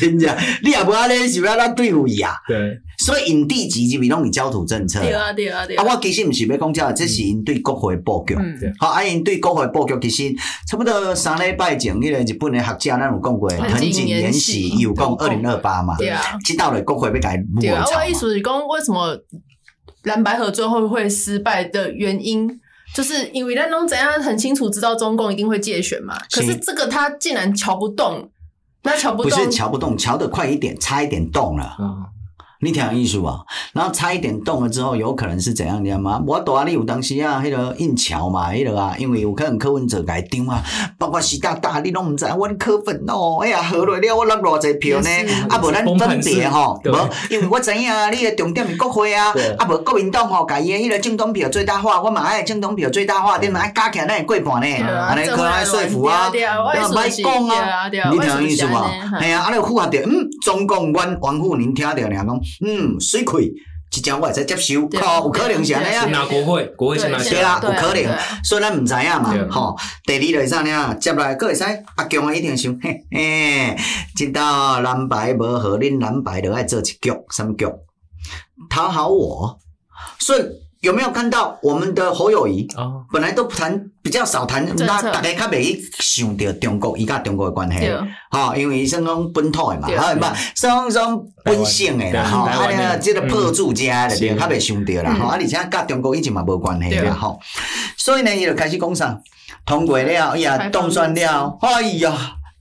真正，你也无安尼是要咱对付伊啊？对，所以因地级就比拢是焦土政策，对啊对啊对啊。啊，我其实毋是要讲这，这是因对国会布局，好，啊因对国会布局其实差不多三礼拜前，迄个日本的学者咱有讲过，藤井延喜有讲二零二八嘛，对啊，知道了国会要改入围潮。我意思是讲，为什么蓝白合最后会失败的原因，就是因为咱拢怎样很清楚知道中共一定会借选嘛，可是这个他竟然瞧不动，那瞧不动，不是瞧不动，瞧得快一点，差一点动了。你听意思吧，然后差一点动了之后，有可能是怎样？你知道吗？我大你有当时啊，迄个硬桥嘛，迄个啊，因为有可能柯文哲改张啊，包括习大大，你拢唔知，我柯粉哦，哎呀，合来了我落偌济票呢？啊，无咱分别吼，无，因为我知影啊，你的重点是国会啊，啊，无国民党吼，家己迄个政党票最大化，我嘛爱政党票最大化，点嘛爱加起来咱会过半呢？安尼可爱说服啊，歹讲啊，你听意思无？系啊，啊，你符合着，嗯，中共阮王沪宁听着俩讲。嗯，水亏，即将我会使接受，吼，有可能是安尼啊。拿国会，国会先拿。对啊，有可能。虽然毋知影嘛，吼。第二就是啥呢？接来阁会使阿强一定想，嘿，嘿，即道蓝白无合，恁蓝白就爱做一局，什么局？讨好我，所以。有没有看到我们的侯友谊？哦，本来都谈比较少谈，那大家较未想到中国伊甲中国的关系，哈，因为伊算讲本土的嘛，哈，不算讲本省的啦，哈，啊，呢，这个破住家的，较未想到啦，哈，啊，而且甲中国以前嘛无关系啦，哈，所以呢，伊就开始讲啥，通过了，哎呀，当选了，哎呀。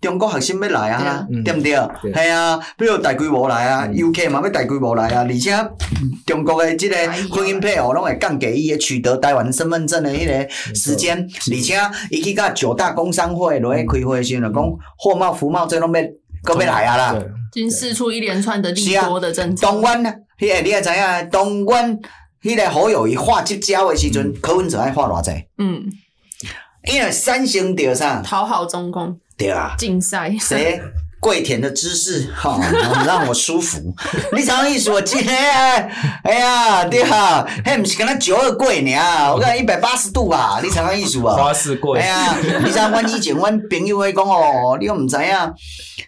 中国学生要来啊，对不对？系啊，比如大规模来啊，UK 嘛要大规模来啊，而且中国的即个婚姻配偶拢会降低伊取得台湾身份证的迄个时间，而且伊去甲九大工商会落去开会时阵，讲货贸、服贸这拢要搁要来啊啦，已经试出一连串的利多的政策。东湾，迄个你也知影，东莞迄个好友伊画即胶的时阵，柯文哲爱画偌济？嗯，因为三星掉啥？讨好中共。对啊，竞赛谁跪舔的姿势哈，让我舒服。你啥意思？我今天哎呀，对啊，嘿，不是跟他九二跪呢？我看一百八十度吧。你啥意思啊？花式跪。哎呀，你啥？我以前我朋友会讲哦，你又唔知啊？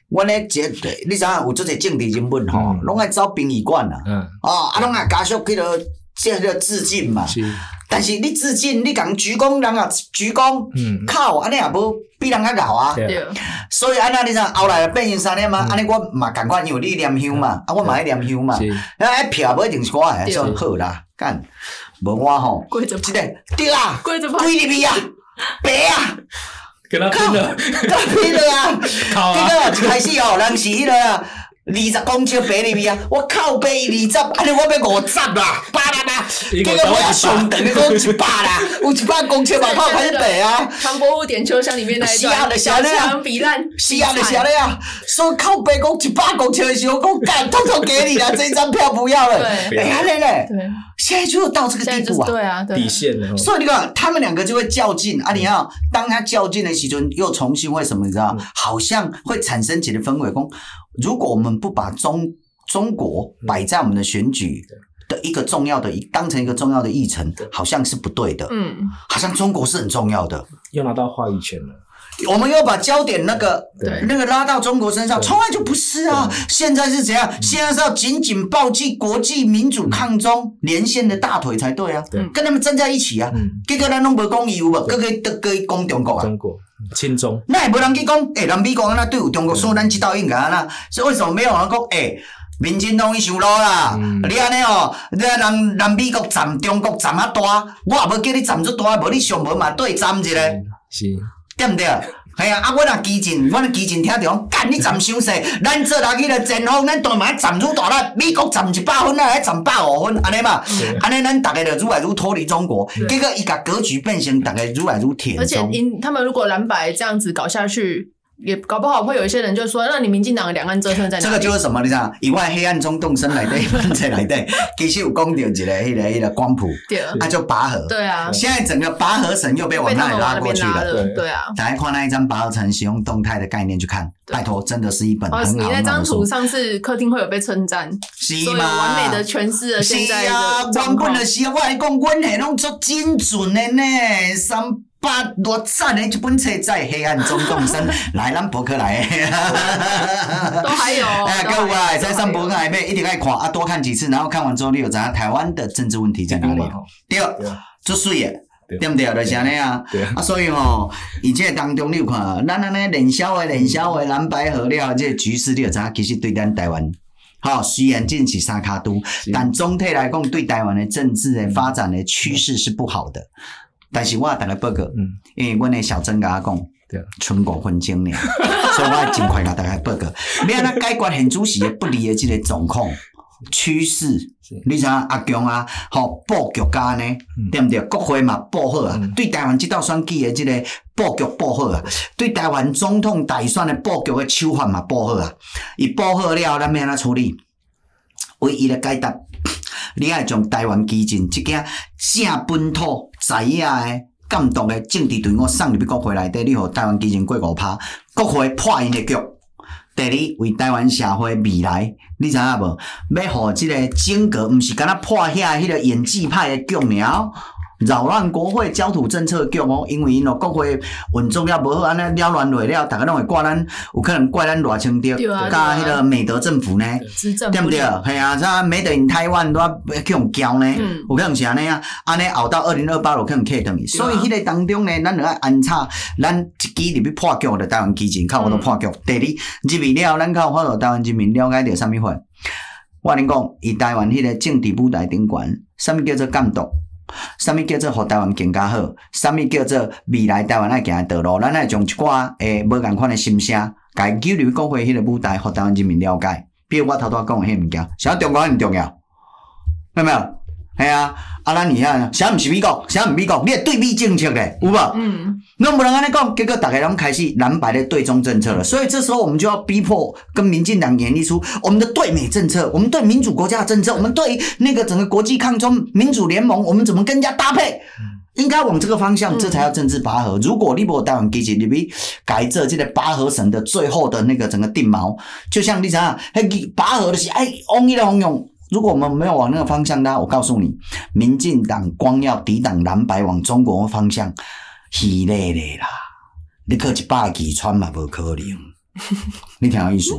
我咧这，你啥？有这些政治人物吼，拢爱走殡仪馆啊。嗯。哦，啊，拢爱家属去了，这个致敬嘛。是。但是你致敬，你讲鞠躬，人啊鞠躬，靠，安尼也无比人较高啊。所以安那你讲后来变成啥呢嘛？安尼我嘛赶快，因为你念香嘛，啊我嘛爱念香嘛。啊，一票不一定是我诶，算好啦，干，无我吼。跪着，记得对啊，跪着，跪入去啊，白啊，跟他拼了，跟他拼了啊，这个一开始哦，人是迄个。二十公尺爬入去啊！我靠背二十，安尼我要五十啦，八啦啦！结果我要上等你讲一百啦，有一百公尺嘛，靠开始爬啊！唐伯虎点秋香里面那一段，小强比烂，是啊，就是啊，啊！所以靠背讲一百公尺的时候，讲干，偷偷给你啦，这张票不要了。对，哎呀嘞嘞，现在就到这个地步啊，对啊，底线了。所以你看，他们两个就会较劲啊！你要当他较劲的时候，又重新为什么你知道？好像会产生起的氛围，讲。如果我们不把中中国摆在我们的选举的一个重要的当成一个重要的议程，好像是不对的。嗯，好像中国是很重要的，要拿到话语权了。我们要把焦点那个那个拉到中国身上，从来就不是啊。现在是怎样？现在是要紧紧抱紧国际民主抗中连线的大腿才对啊，跟他们站在一起啊。结果咱拢无讲义务无，各个都可以讲中国啊。中国亲中，那也无人去讲，诶、欸，人美国安那对付中国，所以咱知道应该安那，所以为什么没有人讲？诶、欸，民进党伊上路啦，嗯、你安尼哦，你啊人人美国站中国站啊大，我也无叫你站足大，无你上门嘛对站一个，是，对不对？系啊，啊，我若基进，我若基进听着讲，干你站伤势，咱做落去了前锋，咱当然站愈大啦。美国站一百分，咱来站百五分，安尼嘛，安尼咱大家就愈来愈脱离中国，结果伊甲格局变成大家愈来愈铁。而且因他们如果蓝白这样子搞下去。也搞不好会有一些人就说，那你民进党的两岸折腾在哪？这个就是什么？你知道，以外黑暗中动身来的，在来对，其实有讲到一个一个一个光谱，他就拔河。对啊。现在整个拔河绳又被往那里拉过去了。对啊。大家看那一张拔河绳使用动态的概念去看，拜托，真的是一本很好的书。你那张图上次客厅会有被称赞，所以完美的诠释了现在的状况。原本的时候我来讲，阮系拢做精准的呢，三。八多赞的一本册在黑暗中动身，来咱博客来，都还有，哎，各位在上博客来面一定爱看啊，多看几次，然后看完之后你有知道台湾的政治问题在哪里？对，做水耶，对不对？就是安尼啊，啊，所以吼，以这当中你有看，咱安尼连销的连销的蓝白合了，这个局势你有知道？其实对咱台湾，好，虽然进起三卡都，但总体来讲，对台湾的政治的发展的趋势是不好的。但是我也大家报告，嗯，因为阮诶小曾甲我讲，对，春过分经年，所以我尽快甲大家报告，要安怎解决现主席的不利的即个状况，趋势，你像阿强啊，吼布局家呢，对毋对？国会嘛布好啊，对台湾即道选举的即个布局布好啊，对台湾总统大选的布局的手法嘛布好啊，伊布好了，咱要安怎处理？唯一的解答，你爱将台湾基金这件正本土知影的监督的政治队伍送入去国会内底，你互台湾基金过五拍，国会破因的局。第二，为台湾社会未来，你知影无？要互即个整个，毋是敢若破遐迄个演技派的局尔。扰乱国会焦土政策局哦，因为因咯国会运作了无好，安尼扰乱落了，大家拢会怪咱，有可能怪咱赖清德加迄个美德政府呢，对不对？系啊，啥美德因台湾都要去用交呢？有可能是安尼啊，安尼熬到二零二八有可能客等于。所以迄个当中呢，咱就要安插咱一支入去破局的台湾基金，靠我都破局。第二，入去了，咱靠法度台湾人民了解着啥物货？我恁讲，伊台湾迄个政治舞台顶悬，啥物叫做监督？啥物叫做互台湾更加好？啥物叫做未来台湾爱行的道路？咱爱从一寡诶无共款诶心声，甲交流国会迄个舞台，互台湾人民了解。比如我头拄仔讲诶迄物件，啥中国很重要？有没有？系啊，啊咱你看，啥毋是美国，啥毋美国，你系对美政策咧，有无？嗯，拢无能安尼讲，结果大家拢开始蓝白的对中政策了。所以这时候我们就要逼迫跟民进党演绎出我们的对美政策，我们对民主国家的政策，我们对那个整个国际抗中民主联盟，我们怎么跟人家搭配？应该往这个方向，这才叫政治拔河。如果你无台湾基进，你比改这这个拔河绳的最后的那个整个定锚，就像你想想，迄拔河的是哎，往一来往用。如果我们没有往那个方向拉？我告诉你，民进党光要抵挡蓝白往中国方向，稀累累啦！你靠一百几穿嘛，不可能。你听有意思？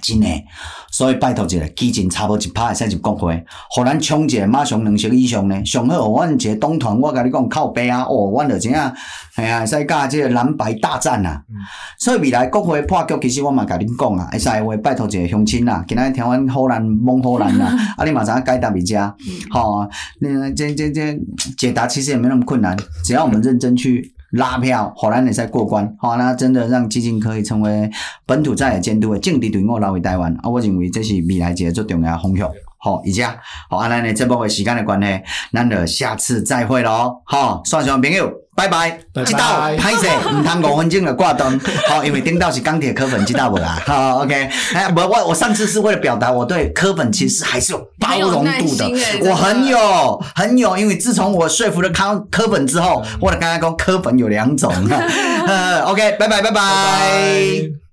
真诶，所以拜托一个，基金差不多一拍会使入国会，互咱冲一个马上两席以上呢。上好，阮一个党团，我甲你讲靠背啊，哦，阮就怎样，系啊，使甲即个蓝白大战啊。嗯、所以未来国会破局，其实我嘛甲恁讲啊，会使话拜托一个乡亲啦，今仔听阮好难蒙好难啦，啊，你马上解答一下，好，那这这这解答其实也没那么困难，只要我们认真去。拉票，后来你再过关，好，那真的让基金可以成为本土债的监督的政治队伍拉回台湾啊！我认为这是未来一个最重要的方向。好，以下好，阿兰呢，这部分时间的关系，咱就下次再会喽。好，线上朋友，拜拜。知道歹势，唔通五分钟就挂断。好，因为顶到是钢铁科粉，知道不啦？好，OK。哎，不，我我上次是为了表达我对科粉其实还是有包容度的，我很有很有，因为自从我说服了康科粉之后，我的刚刚讲科粉有两种。OK，拜拜拜拜。